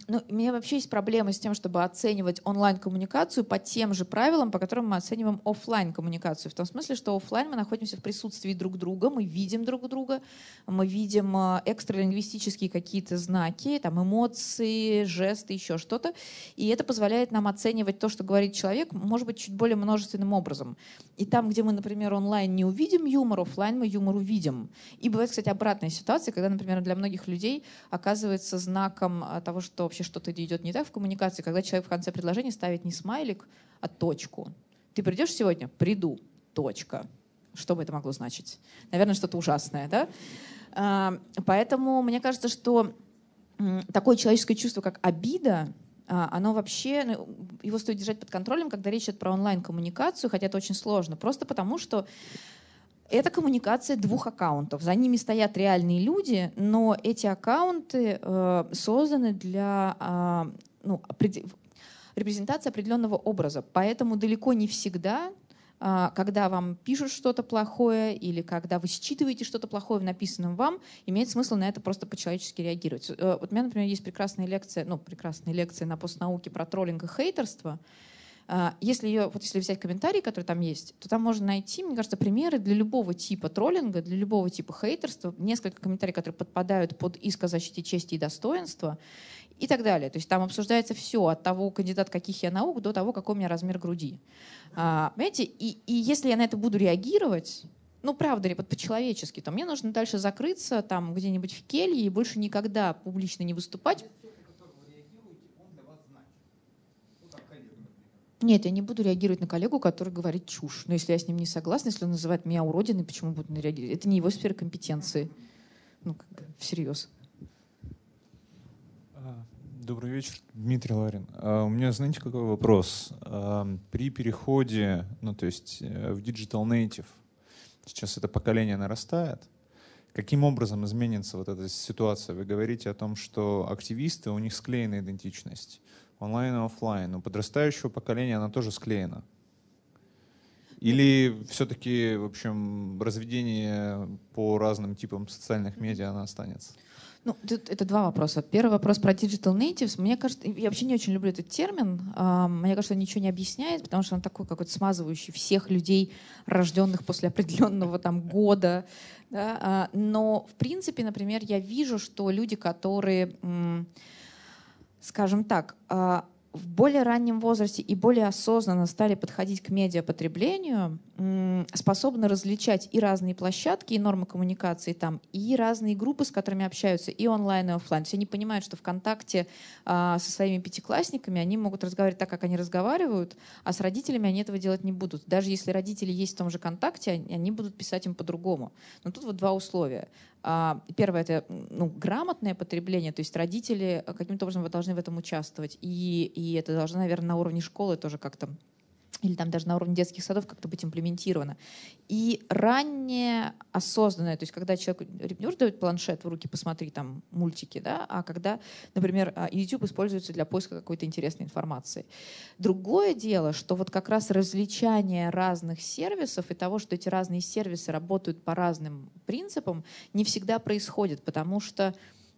ну, у меня вообще есть проблемы с тем, чтобы оценивать онлайн-коммуникацию по тем же правилам, по которым мы оцениваем офлайн коммуникацию В том смысле, что офлайн мы находимся в присутствии друг друга, мы видим друг друга, мы видим э, экстралингвистические какие-то знаки, там, эмоции, жесты, еще что-то. И это позволяет нам оценивать то, что говорит человек, может быть, чуть более множественным образом. И там, где мы, например, онлайн не увидим юмор, офлайн мы юмор увидим. И бывает, кстати, обратная ситуация, когда, например, для многих людей оказывается знаком того, того, что вообще что-то идет не так в коммуникации, когда человек в конце предложения ставит не смайлик, а точку. Ты придешь сегодня? Приду. Точка. Что бы это могло значить? Наверное, что-то ужасное, да? А, поэтому мне кажется, что такое человеческое чувство, как обида, а, оно вообще, ну, его стоит держать под контролем, когда речь идет про онлайн-коммуникацию, хотя это очень сложно, просто потому что это коммуникация двух аккаунтов. За ними стоят реальные люди, но эти аккаунты э, созданы для э, ну, опред... репрезентации определенного образа. Поэтому далеко не всегда э, когда вам пишут что-то плохое или когда вы считываете что-то плохое в написанном вам, имеет смысл на это просто по-человечески реагировать. Э, вот у меня, например, есть прекрасная лекция, ну, прекрасная лекция на постнауке про троллинг и хейтерство, а, если ее, вот если взять комментарии, которые там есть, то там можно найти, мне кажется, примеры для любого типа троллинга, для любого типа хейтерства, несколько комментариев, которые подпадают под иск о защите чести и достоинства и так далее. То есть там обсуждается все, от того, кандидат каких я наук, до того, какой у меня размер груди. А, понимаете, и, и если я на это буду реагировать, ну, правда вот по-человечески, то мне нужно дальше закрыться там где-нибудь в келье и больше никогда публично не выступать, Нет, я не буду реагировать на коллегу, который говорит чушь. Но если я с ним не согласна, если он называет меня уродиной, почему буду на реагировать? Это не его сфера компетенции. Ну, как бы, всерьез. А, добрый вечер, Дмитрий Ларин. А, у меня, знаете, какой вопрос? А, при переходе, ну, то есть э, в Digital Native, сейчас это поколение нарастает, каким образом изменится вот эта ситуация? Вы говорите о том, что активисты, у них склеена идентичность онлайн и офлайн. У подрастающего поколения она тоже склеена. Или все-таки, в общем, разведение по разным типам социальных медиа она останется? Ну, тут это два вопроса. Первый вопрос про digital natives. Мне кажется, я вообще не очень люблю этот термин. Мне кажется, он ничего не объясняет, потому что он такой какой-то смазывающий всех людей, рожденных после определенного там года. Да? А, но, в принципе, например, я вижу, что люди, которые скажем так, а, в более раннем возрасте и более осознанно стали подходить к медиапотреблению, способны различать и разные площадки, и нормы коммуникации там, и разные группы, с которыми общаются, и онлайн, и офлайн. То есть они понимают, что ВКонтакте а, со своими пятиклассниками они могут разговаривать так, как они разговаривают, а с родителями они этого делать не будут. Даже если родители есть в том же Контакте, они, они будут писать им по-другому. Но тут вот два условия. А, первое — это ну, грамотное потребление, то есть родители каким-то образом должны в этом участвовать. И, и это должно, наверное, на уровне школы тоже как-то или там даже на уровне детских садов как-то быть имплементировано. И ранее осознанное, то есть когда человек не дает планшет в руки, посмотри там мультики, да, а когда, например, а, YouTube используется для поиска какой-то интересной информации. Другое дело, что вот как раз развлечание разных сервисов и того, что эти разные сервисы работают по разным принципам, не всегда происходит, потому что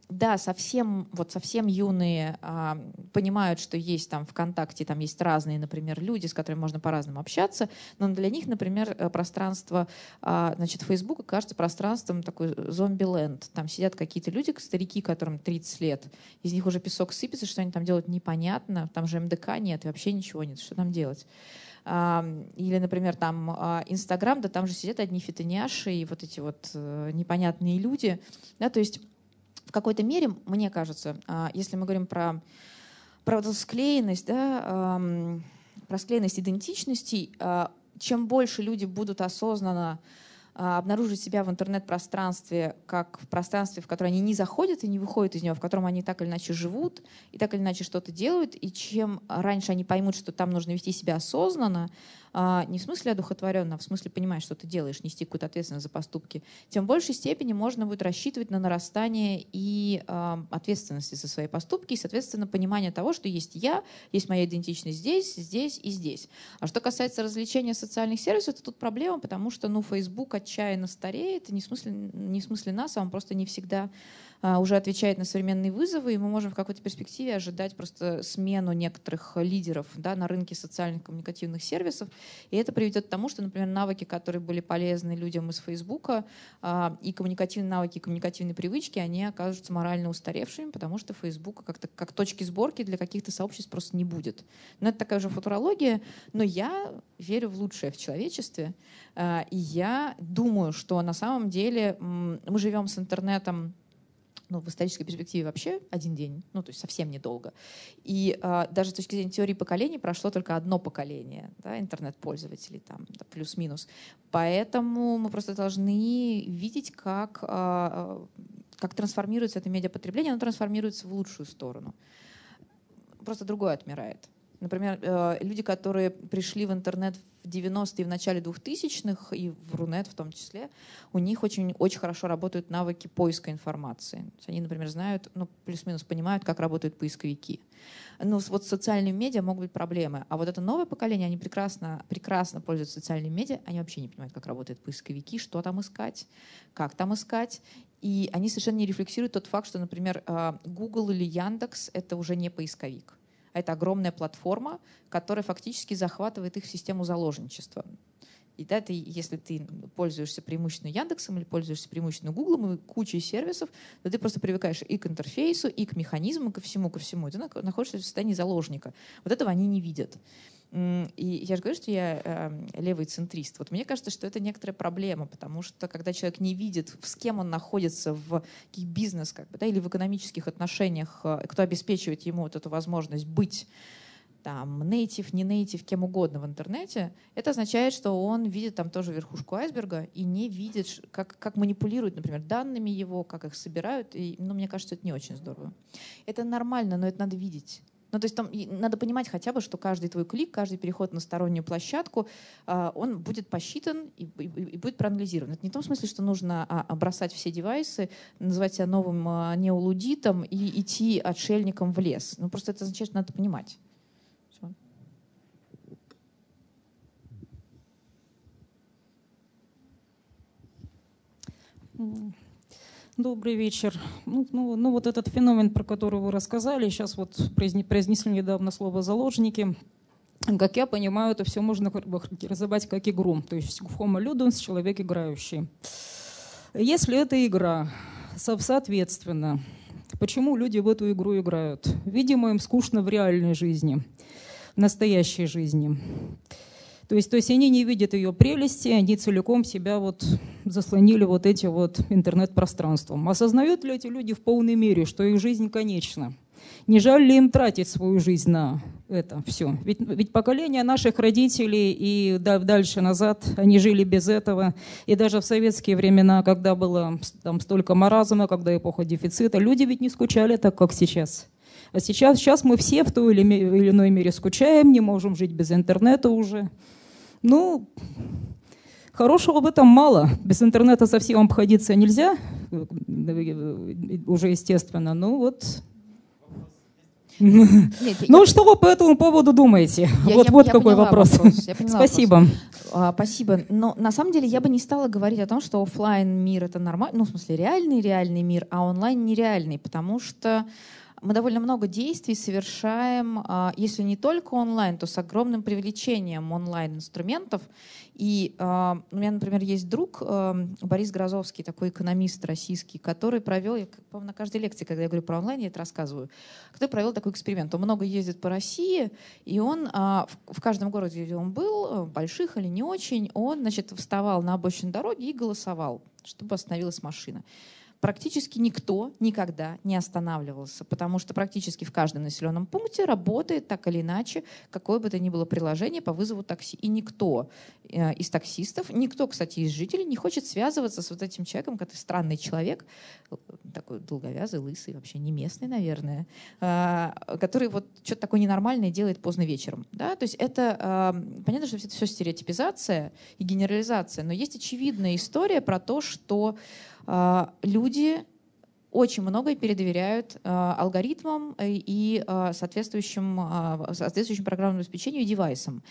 да, совсем, вот совсем юные а, понимают, что есть там ВКонтакте, там есть разные, например, люди, с которыми можно по-разному общаться, но для них, например, э, пространство, а, значит, Facebook кажется пространством такой зомби-ленд. Там сидят какие-то люди, старики, которым 30 лет, из них уже песок сыпется, что они там делают непонятно, там же МДК нет, вообще ничего нет, что там делать. Или, например, там Инстаграм, да там же сидят одни фитоняши и вот эти вот э, непонятные люди. Да, то есть в какой-то мере, мне кажется, если мы говорим про, про вот склеенность, да, про склеенность идентичностей, чем больше люди будут осознанно а, обнаружить себя в интернет-пространстве как в пространстве, в которое они не заходят и не выходят из него, в котором они так или иначе живут и так или иначе что-то делают, и чем раньше они поймут, что там нужно вести себя осознанно, а, не в смысле одухотворенно, а в смысле понимать, что ты делаешь, нести какую-то ответственность за поступки, тем в большей степени можно будет рассчитывать на нарастание и э, ответственности за свои поступки, и, соответственно, понимание того, что есть я, есть моя идентичность здесь, здесь и здесь. А что касается развлечения социальных сервисов, то тут проблема, потому что ну, Facebook отчаянно стареет, не в смысле, не в смысле нас, а он просто не всегда уже отвечает на современные вызовы, и мы можем в какой-то перспективе ожидать просто смену некоторых лидеров да, на рынке социальных коммуникативных сервисов. И это приведет к тому, что, например, навыки, которые были полезны людям из Фейсбука, а, и коммуникативные навыки, и коммуникативные привычки, они окажутся морально устаревшими, потому что Facebook как, как точки сборки для каких-то сообществ просто не будет. Но это такая же футурология, но я верю в лучшее в человечестве, а, и я думаю, что на самом деле мы живем с интернетом ну, в исторической перспективе вообще один день, ну, то есть совсем недолго. И э, даже с точки зрения теории поколений прошло только одно поколение да, интернет-пользователей, там, да, плюс-минус. Поэтому мы просто должны видеть, как, э, как трансформируется это медиапотребление, оно трансформируется в лучшую сторону. Просто другое отмирает. Например, э, люди, которые пришли в интернет в 90-е и в начале 2000-х, и в Рунет в том числе, у них очень, очень хорошо работают навыки поиска информации. Они, например, знают, ну, плюс-минус понимают, как работают поисковики. Ну, вот с социальными медиа могут быть проблемы. А вот это новое поколение, они прекрасно, прекрасно пользуются социальными медиа, они вообще не понимают, как работают поисковики, что там искать, как там искать. И они совершенно не рефлексируют тот факт, что, например, э, Google или Яндекс — это уже не поисковик это огромная платформа, которая фактически захватывает их в систему заложничества. И да, ты, если ты пользуешься преимущественно Яндексом или пользуешься преимущественно Гуглом и кучей сервисов, то ты просто привыкаешь и к интерфейсу, и к механизму, ко всему, ко всему. Ты находишься в состоянии заложника. Вот этого они не видят. И я же говорю, что я э, левый центрист. Вот мне кажется, что это некоторая проблема, потому что когда человек не видит, с кем он находится в бизнес как бы, да, или в экономических отношениях, э, кто обеспечивает ему вот эту возможность быть там native, не native, кем угодно в интернете, это означает, что он видит там тоже верхушку айсберга и не видит, как, как манипулируют, например, данными его, как их собирают. И, ну, мне кажется, это не очень здорово. Это нормально, но это надо видеть. Ну, то есть там надо понимать хотя бы, что каждый твой клик, каждый переход на стороннюю площадку, а, он будет посчитан и, и, и будет проанализирован. Это не в том смысле, что нужно а, бросать все девайсы, называть себя новым а, неолудитом и идти отшельником в лес. Ну, просто это означает, что надо понимать. Добрый вечер. Ну, ну, ну вот этот феномен, про который вы рассказали, сейчас вот произнесли недавно слово «заложники». Как я понимаю, это все можно характеризовать как игру. То есть Homo ludens человек играющий. Если это игра, соответственно, почему люди в эту игру играют? Видимо, им скучно в реальной жизни, в настоящей жизни. То есть, то есть они не видят ее прелести, они целиком себя вот заслонили вот этим вот интернет-пространством. Осознают ли эти люди в полной мере, что их жизнь конечна? Не жаль ли им тратить свою жизнь на это все? Ведь, ведь поколение наших родителей и дальше назад, они жили без этого. И даже в советские времена, когда было там столько маразма, когда эпоха дефицита, люди ведь не скучали так, как сейчас. А сейчас, сейчас мы все в той или иной мере скучаем, не можем жить без интернета уже. Ну, хорошего в этом мало. Без интернета совсем обходиться нельзя, уже естественно. Ну вот нет, ну я... что вы по этому поводу думаете? Я, вот я, вот я какой вопрос. вопрос. спасибо. Вопрос. А, спасибо. Но на самом деле я бы не стала говорить о том, что офлайн мир это нормально, ну в смысле реальный реальный мир, а онлайн нереальный, потому что мы довольно много действий совершаем, а, если не только онлайн, то с огромным привлечением онлайн-инструментов. И а, у меня, например, есть друг Борис Грозовский, такой экономист российский, который провел, я, по-моему, на каждой лекции, когда я говорю про онлайн, я это рассказываю, который провел такой эксперимент. Он много ездит по России, и он в каждом городе, где он был, больших или не очень, он значит, вставал на обочине дороги и голосовал, чтобы остановилась машина практически никто никогда не останавливался, потому что практически в каждом населенном пункте работает так или иначе какое бы то ни было приложение по вызову такси. И никто э, из таксистов, никто, кстати, из жителей не хочет связываться с вот этим человеком, который странный человек, такой долговязый, лысый, вообще не местный, наверное, э, который вот что-то такое ненормальное делает поздно вечером. Да? То есть это, э, понятно, что это все стереотипизация и генерализация, но есть очевидная история про то, что а, люди очень многое передоверяют а, алгоритмам и а, соответствующим, соответствующим программному обеспечению и девайсам.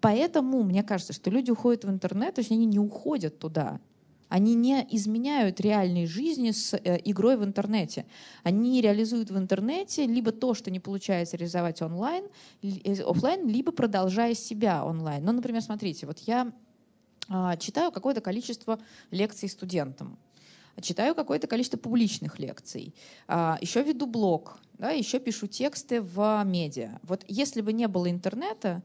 Поэтому мне кажется, что люди уходят в интернет, то есть они не уходят туда. Они не изменяют реальной жизни с э, игрой в интернете. Они реализуют в интернете либо то, что не получается реализовать онлайн, э, офлайн, либо продолжая себя онлайн. Ну, например, смотрите, вот я читаю какое-то количество лекций студентам читаю какое-то количество публичных лекций, а, еще веду блог, да, еще пишу тексты в медиа. Вот если бы не было интернета,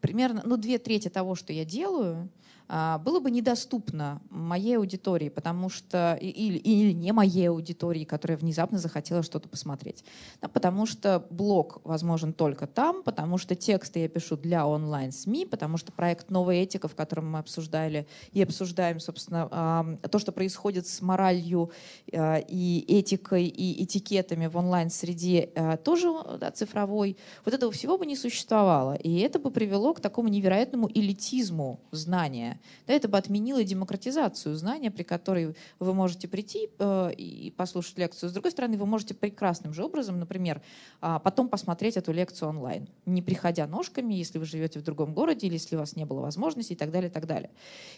примерно ну, две трети того, что я делаю, было бы недоступно моей аудитории, потому что или, или не моей аудитории, которая внезапно захотела что-то посмотреть. Да, потому что блог возможен только там, потому что тексты я пишу для онлайн-СМИ, потому что проект «Новая этика», в котором мы обсуждали и обсуждаем, собственно, то, что происходит с моралью а, и этикой, и этикетами в онлайн-среде, а, тоже да, цифровой. Вот этого всего бы не существовало. И это бы привело к такому невероятному элитизму знания да, это бы отменило демократизацию знания, при которой вы можете прийти э, и послушать лекцию. С другой стороны, вы можете прекрасным же образом, например, э, потом посмотреть эту лекцию онлайн, не приходя ножками, если вы живете в другом городе или если у вас не было возможности и так далее, и так далее.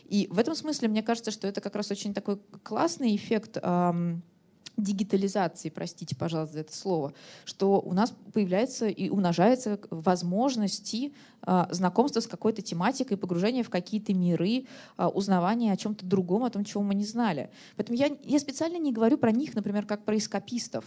И в этом смысле мне кажется, что это как раз очень такой классный эффект э, дигитализации, простите, пожалуйста, за это слово, что у нас появляется и умножается возможности э, знакомства с какой-то тематикой, погружения в какие-то миры, э, узнавания о чем-то другом, о том, чего мы не знали. Поэтому я, я специально не говорю про них, например, как про эскапистов,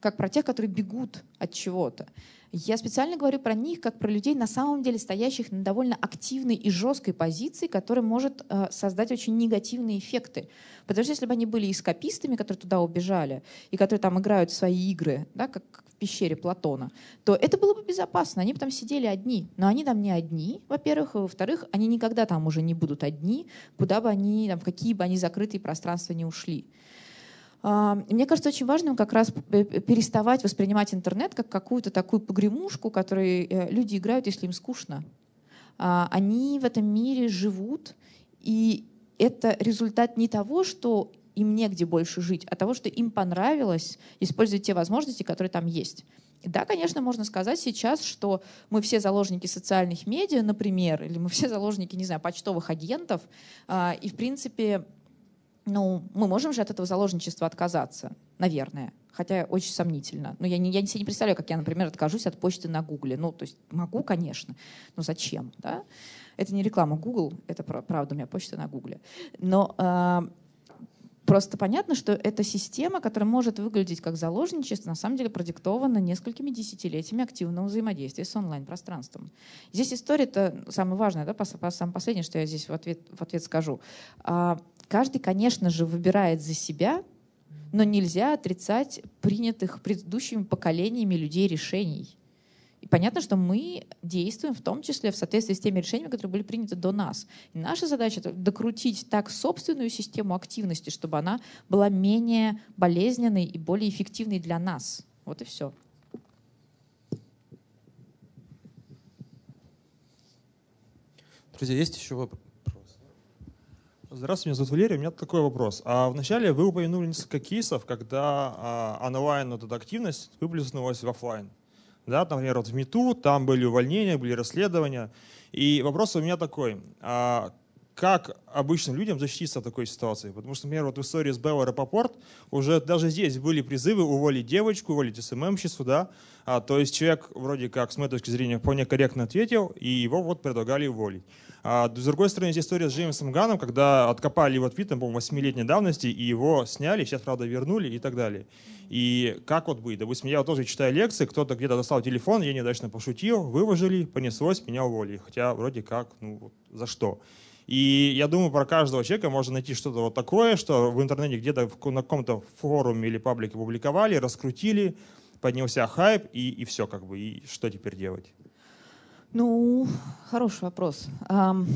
как про тех, которые бегут от чего-то. Я специально говорю про них как про людей, на самом деле стоящих на довольно активной и жесткой позиции, которая может э, создать очень негативные эффекты. Потому что если бы они были эскапистами, которые туда убежали, и которые там играют в свои игры, да, как в пещере Платона, то это было бы безопасно. Они бы там сидели одни. Но они там не одни, во-первых. И во-вторых, они никогда там уже не будут одни, куда бы они, там, в какие бы они закрытые пространства не ушли. А, мне кажется, очень важным как раз переставать воспринимать интернет как какую-то такую погремушку, которой э, люди играют, если им скучно. А, они в этом мире живут, и это результат не того, что им негде больше жить, а того, что им понравилось использовать те возможности, которые там есть. Да, конечно, можно сказать сейчас, что мы все заложники социальных медиа, например, или мы все заложники, не знаю, почтовых агентов, а, и, в принципе, ну, мы можем же от этого заложничества отказаться, наверное, хотя очень сомнительно. Но я, не, я себе не представляю, как я, например, откажусь от почты на Гугле. Ну, то есть могу, конечно, но зачем, да? Это не реклама Google, это правда, у меня почта на Гугле. Но э, просто понятно, что эта система, которая может выглядеть как заложничество, на самом деле продиктована несколькими десятилетиями активного взаимодействия с онлайн-пространством. Здесь история-то самое важное, да, самое последнее, что я здесь в ответ, в ответ скажу. Каждый, конечно же, выбирает за себя, но нельзя отрицать принятых предыдущими поколениями людей решений. И понятно, что мы действуем в том числе в соответствии с теми решениями, которые были приняты до нас. И наша задача — это докрутить так собственную систему активности, чтобы она была менее болезненной и более эффективной для нас. Вот и все. Друзья, есть еще вопрос? Здравствуйте, меня зовут Валерий. У меня такой вопрос. А вначале вы упомянули несколько кейсов, когда а, онлайн вот эта активность выплеснулась в офлайн. Да, например, вот в МИТУ там были увольнения, были расследования. И вопрос у меня такой. А как обычным людям защититься от такой ситуации? Потому что, например, вот в истории с Беллой Рапопорт уже даже здесь были призывы уволить девочку, уволить СММщицу, да, а, то есть человек вроде как, с моей точки зрения, вполне корректно ответил, и его вот предлагали уволить. А, с другой стороны, есть история с Джеймсом Ганом, когда откопали его твит, по-моему, 8 давности, и его сняли, сейчас, правда, вернули и так далее. И как вот быть? Допустим, я вот тоже читаю лекции, кто-то где-то достал телефон, я неудачно пошутил, выложили, понеслось, меня уволили. Хотя вроде как, ну, за что? И я думаю, про каждого человека можно найти что-то вот такое, что в интернете где-то на каком-то форуме или паблике публиковали, раскрутили, поднялся хайп, и, и все как бы. И что теперь делать? Ну, хороший вопрос. Um,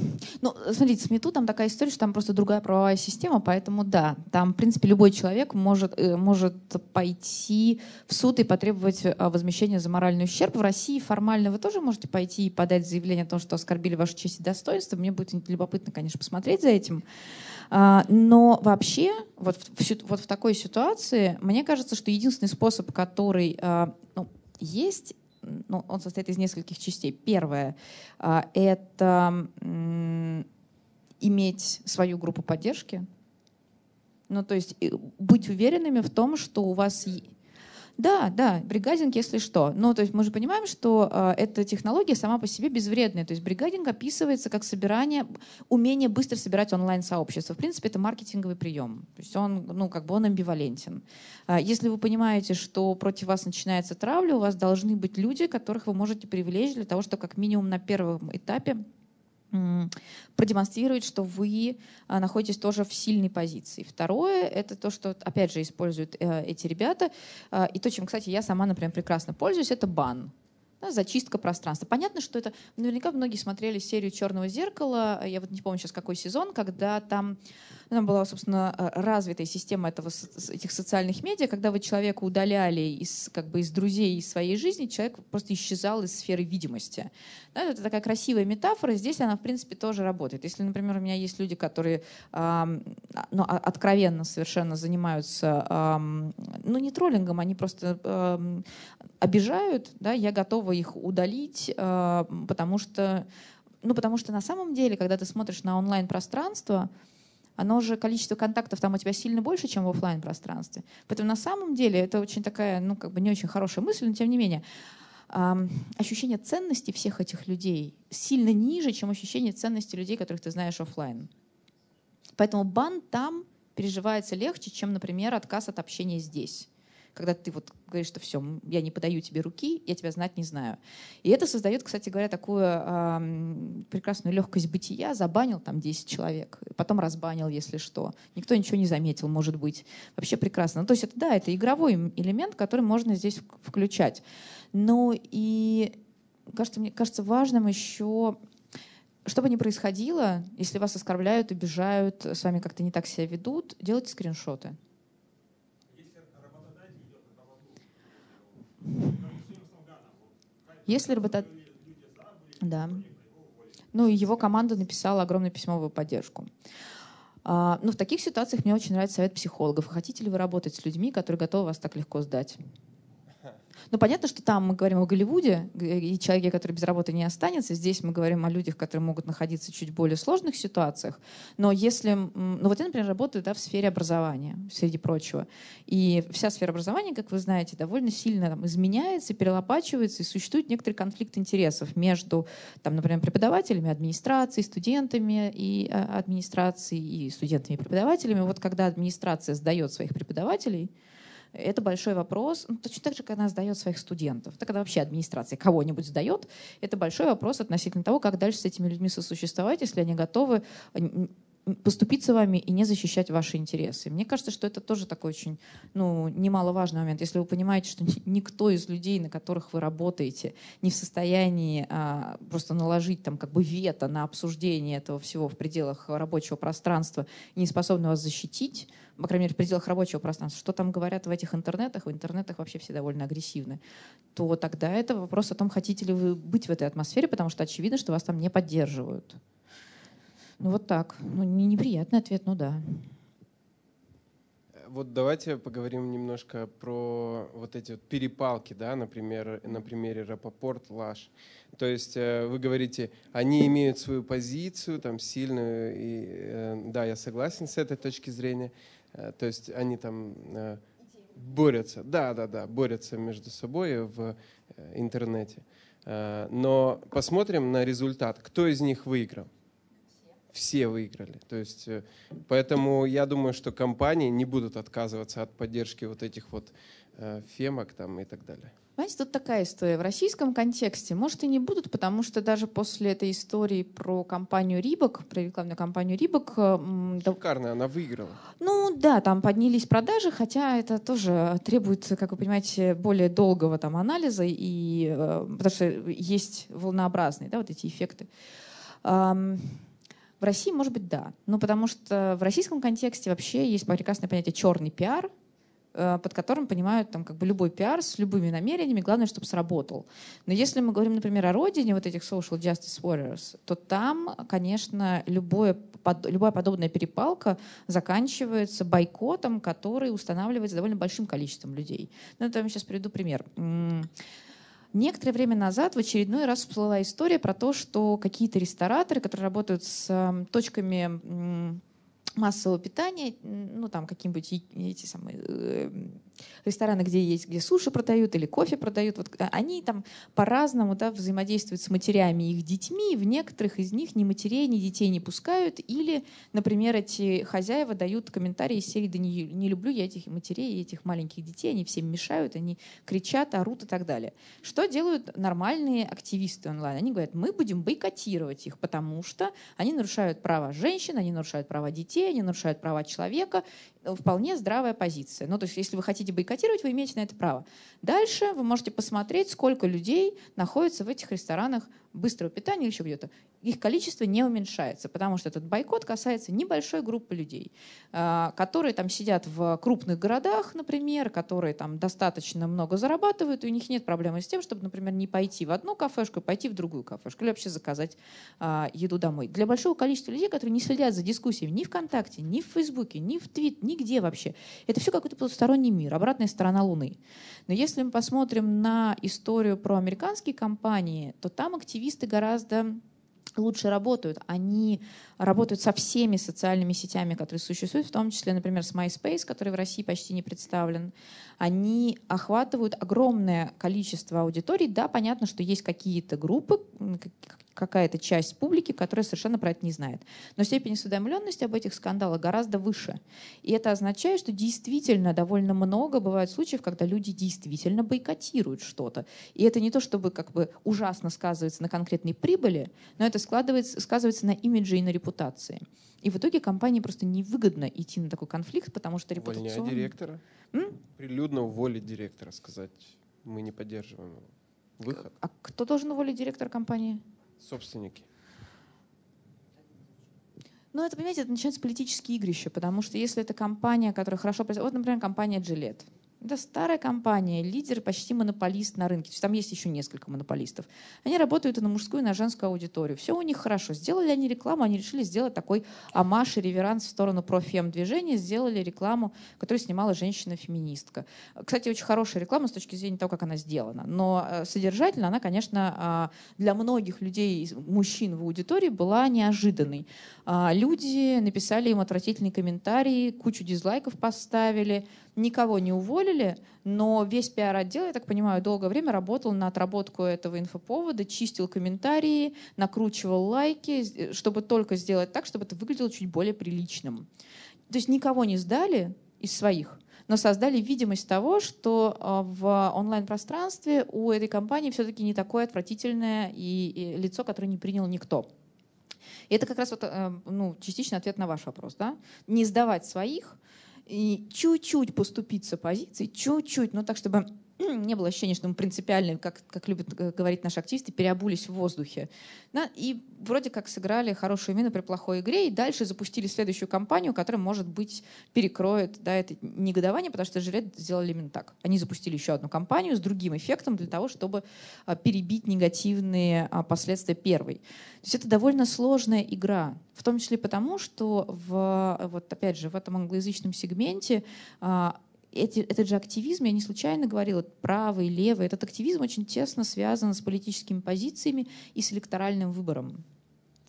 ну, смотрите, с Мету там такая история, что там просто другая правовая система, поэтому да, там, в принципе, любой человек может, э, может пойти в суд и потребовать э, возмещения за моральный ущерб. В России формально вы тоже можете пойти и подать заявление о том, что оскорбили вашу честь и достоинство. Мне будет любопытно, конечно, посмотреть за этим. Uh, но вообще, вот в, вот в такой ситуации, мне кажется, что единственный способ, который uh, ну, есть, ну, он состоит из нескольких частей. Первое а, — это иметь свою группу поддержки. Ну, то есть быть уверенными в том, что у вас да, да, бригадинг, если что. Ну, то есть мы же понимаем, что э, эта технология сама по себе безвредная. То есть бригадинг описывается как собирание, умение быстро собирать онлайн-сообщество. В принципе, это маркетинговый прием. То есть он, ну, как бы он амбивалентен. Э, если вы понимаете, что против вас начинается травля, у вас должны быть люди, которых вы можете привлечь для того, чтобы как минимум на первом этапе продемонстрировать, что вы а, находитесь тоже в сильной позиции. Второе — это то, что, опять же, используют э, эти ребята. А, и то, чем, кстати, я сама, например, прекрасно пользуюсь, это бан. Да, зачистка пространства. Понятно, что это... Наверняка многие смотрели серию «Черного зеркала». Я вот не помню сейчас, какой сезон, когда там там была, собственно, э, развитая система этого, этих социальных медиа, когда вы человека удаляли из, как бы, из друзей, из своей жизни, человек просто исчезал из сферы видимости. Да, это такая красивая метафора, здесь она, в принципе, тоже работает. Если, например, у меня есть люди, которые э, ну, откровенно совершенно занимаются, э, ну, не троллингом, они просто э, обижают, да, я готова их удалить, э, потому что ну, потому что на самом деле, когда ты смотришь на онлайн-пространство, оно же количество контактов там у тебя сильно больше, чем в офлайн пространстве. Поэтому на самом деле это очень такая, ну, как бы не очень хорошая мысль, но тем не менее ощущение ценности всех этих людей сильно ниже, чем ощущение ценности людей, которых ты знаешь офлайн. Поэтому бан там переживается легче, чем, например, отказ от общения здесь когда ты вот говоришь, что все, я не подаю тебе руки, я тебя знать не знаю. И это создает, кстати говоря, такую э, прекрасную легкость бытия. Забанил там 10 человек, потом разбанил, если что. Никто ничего не заметил, может быть. Вообще прекрасно. Ну, то есть это, да, это игровой элемент, который можно здесь включать. Но и кажется, мне кажется важным еще что бы ни происходило, если вас оскорбляют, обижают, с вами как-то не так себя ведут, делайте скриншоты. Если работодатель... Да. Ну и его команда написала огромную письмовую поддержку. А, ну, в таких ситуациях мне очень нравится совет психологов. Хотите ли вы работать с людьми, которые готовы вас так легко сдать? Ну, понятно, что там мы говорим о Голливуде и человеке, который без работы не останется. Здесь мы говорим о людях, которые могут находиться в чуть более сложных ситуациях. Но если... Ну, вот я, например, работаю да, в сфере образования, среди прочего. И вся сфера образования, как вы знаете, довольно сильно там, изменяется, перелопачивается, и существует некоторый конфликт интересов между, там, например, преподавателями, администрацией, студентами и а, администрацией, и студентами и преподавателями. Вот когда администрация сдает своих преподавателей, это большой вопрос. Ну, точно так же, когда она сдает своих студентов. Когда вообще администрация кого-нибудь сдает, это большой вопрос относительно того, как дальше с этими людьми сосуществовать, если они готовы поступить с вами и не защищать ваши интересы. Мне кажется, что это тоже такой очень ну, немаловажный момент. Если вы понимаете, что никто из людей, на которых вы работаете, не в состоянии а, просто наложить там как бы вето на обсуждение этого всего в пределах рабочего пространства, не способны вас защитить, по крайней мере, в пределах рабочего пространства, что там говорят в этих интернетах, в интернетах вообще все довольно агрессивны, то тогда это вопрос о том, хотите ли вы быть в этой атмосфере, потому что очевидно, что вас там не поддерживают. Ну вот так. Ну, не неприятный ответ, ну да. вот давайте поговорим немножко про вот эти вот перепалки, да, например, на примере Рапопорт, Лаш. То есть э, вы говорите, они имеют свою позицию там сильную, и э, да, я согласен с этой точки зрения. Э, то есть они там борются, да, да, да, борются между собой в интернете. Но посмотрим на результат. Кто из них выиграл? все выиграли. То есть, э, поэтому я думаю, что компании не будут отказываться от поддержки вот этих вот э, фемок там и так далее. Знаете, тут такая история. В российском контексте, может, и не будут, потому что даже после этой истории про компанию Рибок, про рекламную компанию Рибок... Шикарно, да, она выиграла. Ну да, там поднялись продажи, хотя это тоже требует, как вы понимаете, более долгого там анализа, и, э, потому что есть волнообразные да, вот эти эффекты. В России, может быть, да. Ну, потому что в российском контексте вообще есть прекрасное понятие черный пиар, э, под которым понимают там как бы любой пиар с любыми намерениями, главное, чтобы сработал. Но если мы говорим, например, о родине вот этих social justice warriors, то там, конечно, любое, под, любая подобная перепалка заканчивается бойкотом, который устанавливается довольно большим количеством людей. Ну, это я сейчас приведу пример. Некоторое время назад в очередной раз всплыла история про то, что какие-то рестораторы, которые работают с точками массового питания, ну там какие-нибудь эти самые э, рестораны, где есть, где суши продают или кофе продают, вот а, они там по-разному да, взаимодействуют с матерями и их детьми, в некоторых из них ни матерей, ни детей не пускают, или, например, эти хозяева дают комментарии из серии «Да не, не люблю я этих матерей и этих маленьких детей, они всем мешают, они кричат, орут и так далее». Что делают нормальные активисты онлайн? Они говорят, мы будем бойкотировать их, потому что они нарушают права женщин, они нарушают права детей, они нарушают права человека, вполне здравая позиция. Ну, то есть, если вы хотите бойкотировать, вы имеете на это право. Дальше вы можете посмотреть, сколько людей находится в этих ресторанах быстрого питания или еще где-то, их количество не уменьшается, потому что этот бойкот касается небольшой группы людей, а, которые там сидят в крупных городах, например, которые там достаточно много зарабатывают, и у них нет проблемы с тем, чтобы, например, не пойти в одну кафешку, а пойти в другую кафешку или вообще заказать а, еду домой. Для большого количества людей, которые не следят за дискуссиями ни ВКонтакте, ни в Фейсбуке, ни в Твит, нигде вообще, это все какой-то потусторонний мир, обратная сторона Луны. Но если мы посмотрим на историю про американские компании, то там активисты гораздо лучше работают. Они работают со всеми социальными сетями, которые существуют, в том числе, например, с MySpace, который в России почти не представлен. Они охватывают огромное количество аудиторий. Да, понятно, что есть какие-то группы, какая-то часть публики, которая совершенно про это не знает. Но степень осведомленности об этих скандалах гораздо выше. И это означает, что действительно довольно много бывает случаев, когда люди действительно бойкотируют что-то. И это не то, чтобы как бы ужасно сказывается на конкретной прибыли, но это складывается, сказывается на имидже и на репутации. И в итоге компании просто невыгодно идти на такой конфликт, потому что репутационно... Увольнять директора? М? Прилюдно уволить директора, сказать, мы не поддерживаем его. Выход. А кто должен уволить директора компании? Собственники? Ну, это, понимаете, это начинается политические игрища, потому что если это компания, которая хорошо... Вот, например, компания Gillette. Это старая компания, лидер, почти монополист на рынке. Там есть еще несколько монополистов. Они работают и на мужскую, и на женскую аудиторию. Все у них хорошо. Сделали они рекламу, они решили сделать такой амаш и реверанс в сторону профем-движения, сделали рекламу, которую снимала женщина-феминистка. Кстати, очень хорошая реклама с точки зрения того, как она сделана. Но э, содержательно она, конечно, а, для многих людей, мужчин в аудитории была неожиданной. А, люди написали им отвратительные комментарии, кучу дизлайков поставили, никого не уволили, но весь пиар-отдел, я так понимаю, долгое время работал на отработку этого инфоповода, чистил комментарии, накручивал лайки, чтобы только сделать так, чтобы это выглядело чуть более приличным. То есть никого не сдали из своих, но создали видимость того, что а, в онлайн-пространстве у этой компании все-таки не такое отвратительное и лицо, которое не принял никто. И это как раз вот, э, ну, частично ответ на ваш вопрос. Да? Не сдавать своих, и чуть-чуть поступиться позицией, чуть-чуть, но так, чтобы <clears throat> не было ощущения, что мы принципиально, как, как любят говорить наши активисты, переобулись в воздухе. Да, и вроде как сыграли хорошую мину при плохой игре, и дальше запустили следующую кампанию, которая, может быть, перекроет да, это негодование, потому что Жилет сделали именно так. Они запустили еще одну кампанию с другим эффектом для того, чтобы а, перебить негативные а, последствия первой. То есть это довольно сложная игра, в том числе потому, что в, вот опять же в этом англоязычном сегменте а, эти, этот же активизм, я не случайно говорила, правый, левый, этот активизм очень тесно связан с политическими позициями и с электоральным выбором.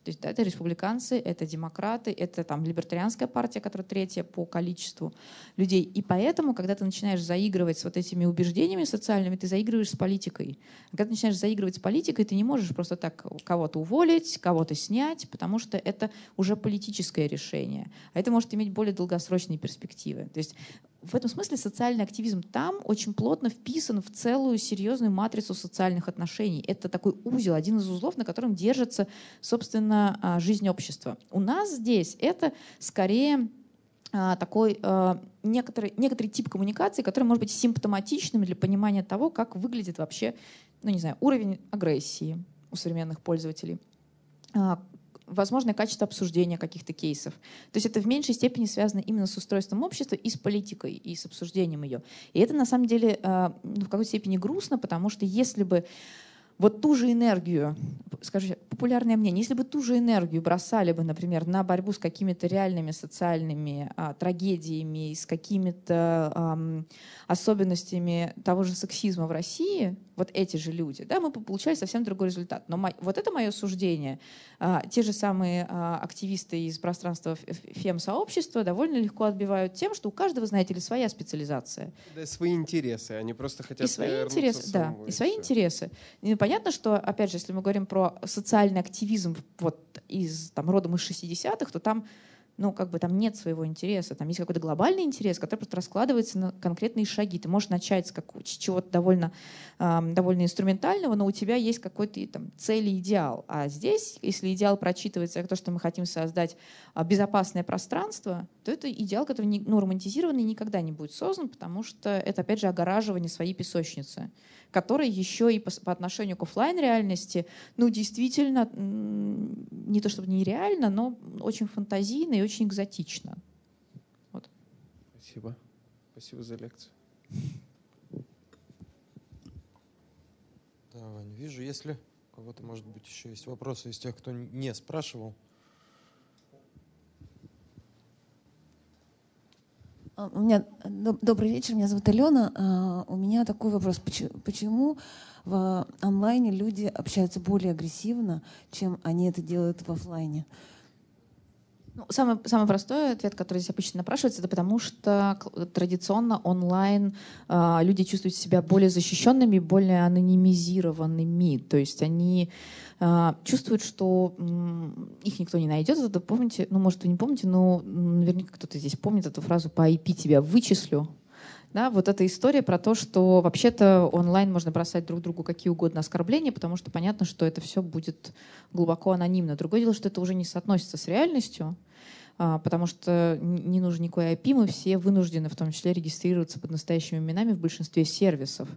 То есть да, это республиканцы, это демократы, это там либертарианская партия, которая третья по количеству людей. И поэтому, когда ты начинаешь заигрывать с вот этими убеждениями социальными, ты заигрываешь с политикой. А когда ты начинаешь заигрывать с политикой, ты не можешь просто так кого-то уволить, кого-то снять, потому что это уже политическое решение. А это может иметь более долгосрочные перспективы. То есть в этом смысле социальный активизм там очень плотно вписан в целую серьезную матрицу социальных отношений. Это такой узел, один из узлов, на котором держится, собственно, а, жизнь общества. У нас здесь это скорее а, такой а, некоторый, некоторый тип коммуникации, который может быть симптоматичным для понимания того, как выглядит вообще, ну не знаю, уровень агрессии у современных пользователей возможное качество обсуждения каких-то кейсов. То есть это в меньшей степени связано именно с устройством общества и с политикой, и с обсуждением ее. И это на самом деле а, ну, в какой-то степени грустно, потому что если бы вот ту же энергию, скажите, популярное мнение, если бы ту же энергию бросали бы, например, на борьбу с какими-то реальными социальными а, трагедиями, с какими-то а, особенностями того же сексизма в России, вот эти же люди, да, мы бы получали совсем другой результат. Но мой, вот это мое суждение. А, те же самые а, активисты из пространства фем-сообщества довольно легко отбивают тем, что у каждого, знаете ли, своя специализация. Да, свои интересы. Они просто хотят и свои интересы, да, и свои все. интересы. И понятно, что, опять же, если мы говорим про социальный активизм вот из там родом из 60-х, то там ну, как бы там нет своего интереса, там есть какой-то глобальный интерес, который просто раскладывается на конкретные шаги. Ты можешь начать с, как, с чего-то довольно, э, довольно инструментального, но у тебя есть какой-то там цель и идеал. А здесь, если идеал прочитывается как то, что мы хотим создать а, безопасное пространство, то это идеал, который не, ну, романтизированный никогда не будет создан, потому что это, опять же, огораживание своей песочницы который еще и по, по отношению к офлайн реальности, ну, действительно, не то чтобы нереально, но очень фантазийно и очень экзотично. Вот. Спасибо. Спасибо за лекцию. Да, Ваня, вижу, если у кого-то, может быть, еще есть вопросы из тех, кто не спрашивал. А, у меня добрый вечер, меня зовут Алена. А, у меня такой вопрос: почему в онлайне люди общаются более агрессивно, чем они это делают в офлайне? Ну, самый, самый простой ответ, который здесь обычно напрашивается, это потому что традиционно онлайн э, люди чувствуют себя более защищенными, более анонимизированными. То есть они э, чувствуют, что э, их никто не найдет. Это помните, ну, может, вы не помните, но наверняка кто-то здесь помнит эту фразу «по IP тебя вычислю». Да, вот эта история про то, что вообще-то онлайн можно бросать друг другу какие угодно оскорбления, потому что понятно, что это все будет глубоко анонимно. Другое дело, что это уже не соотносится с реальностью, а, потому что не нужен никакой IP, мы все вынуждены в том числе регистрироваться под настоящими именами в большинстве сервисов.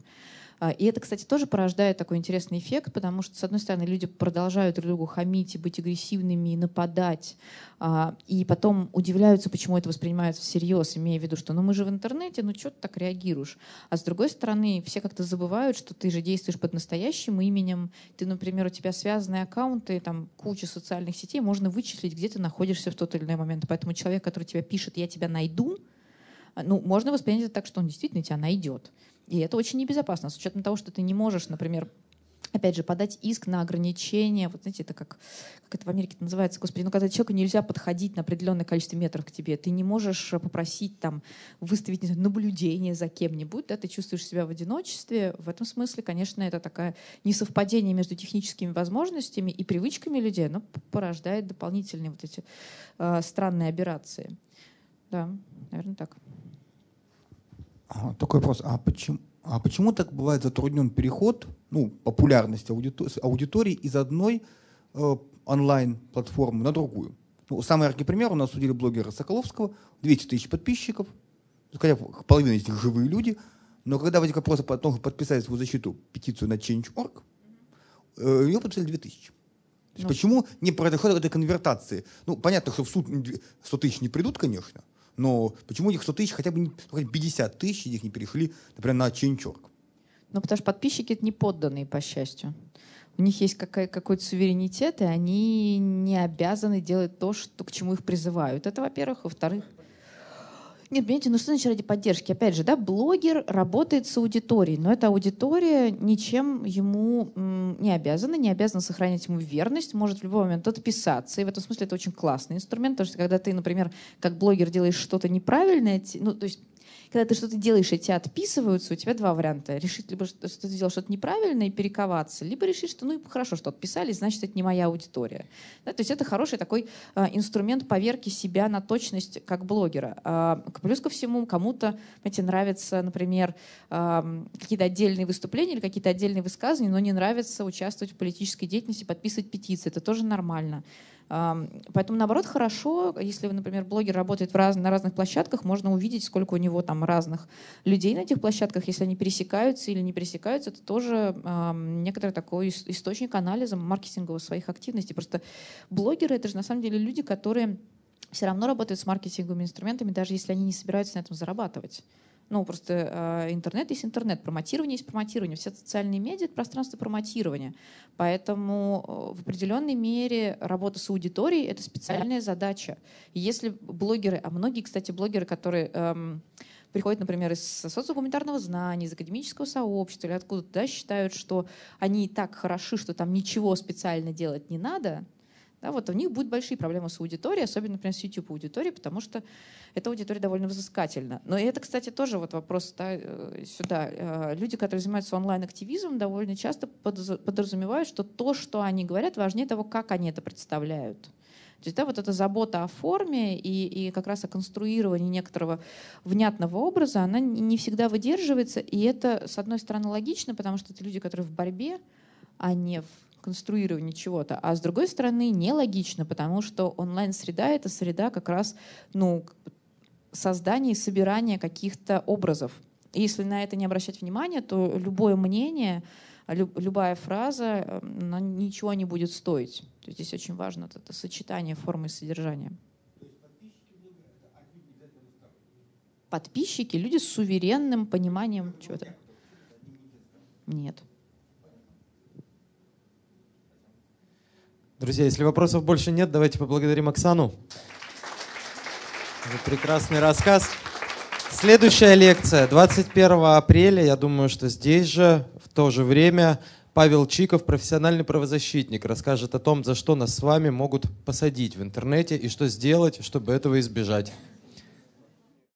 А, и это, кстати, тоже порождает такой интересный эффект, потому что, с одной стороны, люди продолжают друг другу хамить и быть агрессивными, и нападать, а, и потом удивляются, почему это воспринимается всерьез, имея в виду, что ну мы же в интернете, ну что ты так реагируешь? А с другой стороны, все как-то забывают, что ты же действуешь под настоящим именем. Ты, например, у тебя связанные аккаунты, там куча социальных сетей, можно вычислить, где ты находишься в тот или иной момент. Поэтому человек, который тебя пишет, я тебя найду, ну, можно воспринять это так, что он действительно тебя найдет. И это очень небезопасно, с учетом того, что ты не можешь, например, опять же, подать иск на ограничение, вот знаете, это как, как это в Америке называется, господи, ну когда человеку нельзя подходить на определенное количество метров к тебе, ты не можешь попросить там выставить знаю, наблюдение за кем-нибудь, да, ты чувствуешь себя в одиночестве, в этом смысле, конечно, это такое несовпадение между техническими возможностями и привычками людей, оно порождает дополнительные вот эти э, странные аберрации. Да, наверное, так. Такой вопрос. А почему, а почему так бывает затруднен переход, ну, популярности аудитор, аудитории из одной э, онлайн-платформы на другую? Ну, самый яркий пример, у нас судили блогера Соколовского, 200 тысяч подписчиков, хотя половина из них живые люди, Но когда возник вопрос о том, подписать свою защиту, петицию на Change.org, э, ее подписали 2000. То есть Ну. почему не произошло этой конвертации? Ну, понятно, что в суд 100 тысяч не придут, конечно, но почему этих 100 тысяч, хотя бы не- хотя бы 50 тысяч из них не перешли, например, на Change.org? Ну, потому что подписчики это не подданные, по счастью. У них есть какой-то суверенитет, и они не обязаны делать то, что, к чему их призывают. Это, во-первых. Во-вторых, нет, понимаете, ну что значит ради поддержки? Опять же, да, блогер работает с аудиторией, но эта аудитория ничем ему не обязана, не обязана сохранять ему верность, может в любой момент отписаться. И в этом смысле это очень классный инструмент, потому что когда ты, например, как блогер делаешь что-то неправильное, ну, то есть когда ты что-то делаешь, и тебя отписываются, у тебя два варианта. Решить либо, что ты делал что-то неправильно и перековаться, либо решить, что ну и хорошо, что отписались, значит, это не моя аудитория. Да, то есть это хороший такой а, инструмент поверки себя на точность как блогера. К- плюс ко всему, кому-то, знаете, нравятся, например, ам, какие-то отдельные выступления или какие-то отдельные высказывания, но не нравится участвовать в политической деятельности, подписывать петиции. Это тоже нормально. Поэтому, наоборот, хорошо, если, например, блогер работает раз- на разных площадках, можно увидеть, сколько у него там разных людей на этих площадках. Если они пересекаются или не пересекаются, это тоже ам, некоторый такой ис- источник анализа маркетинговых своих активностей. Просто блогеры — это же на самом деле люди, которые все равно работают с маркетинговыми инструментами, даже если они не собираются на этом зарабатывать. Ну, просто э, интернет есть интернет, промотирование есть промотирование. Все социальные медиа — это пространство промотирования. Поэтому э, в определенной мере работа с аудиторией — это специальная задача. Если блогеры, а многие, кстати, блогеры, которые эм, приходят, например, из социогуманитарного знания, из академического сообщества или откуда-то, да, считают, что они и так хороши, что там ничего специально делать не надо, да, вот у них будут большие проблемы с аудиторией, особенно, например, с YouTube-аудиторией, потому что эта аудитория довольно взыскательна. Но это, кстати, тоже вот вопрос да, э, сюда. Э, Люди, которые занимаются онлайн-активизмом, довольно часто подразумевают, что то, что они говорят, важнее того, как они это представляют. То есть, да, вот эта забота о форме и, и как раз о конструировании некоторого внятного образа, она не всегда выдерживается. И это, с одной стороны, логично, потому что это люди, которые в борьбе, а не в конструировании чего-то. А с другой стороны, нелогично, потому что онлайн-среда — это среда как раз ну, создания и собирания каких-то образов. И если на это не обращать внимания, то любое мнение, лю- любая фраза, э, она ничего не будет стоить. То есть здесь очень важно это сочетание формы и содержания. Подписчики — люди с суверенным пониманием чего-то. Нет. Друзья, если вопросов больше нет, давайте поблагодарим Оксану за прекрасный рассказ. Следующая лекция 21 апреля. Я думаю, что здесь же, в то же время, Павел Чиков, профессиональный правозащитник, расскажет о том, за что нас с вами могут посадить в интернете и что сделать, чтобы этого избежать.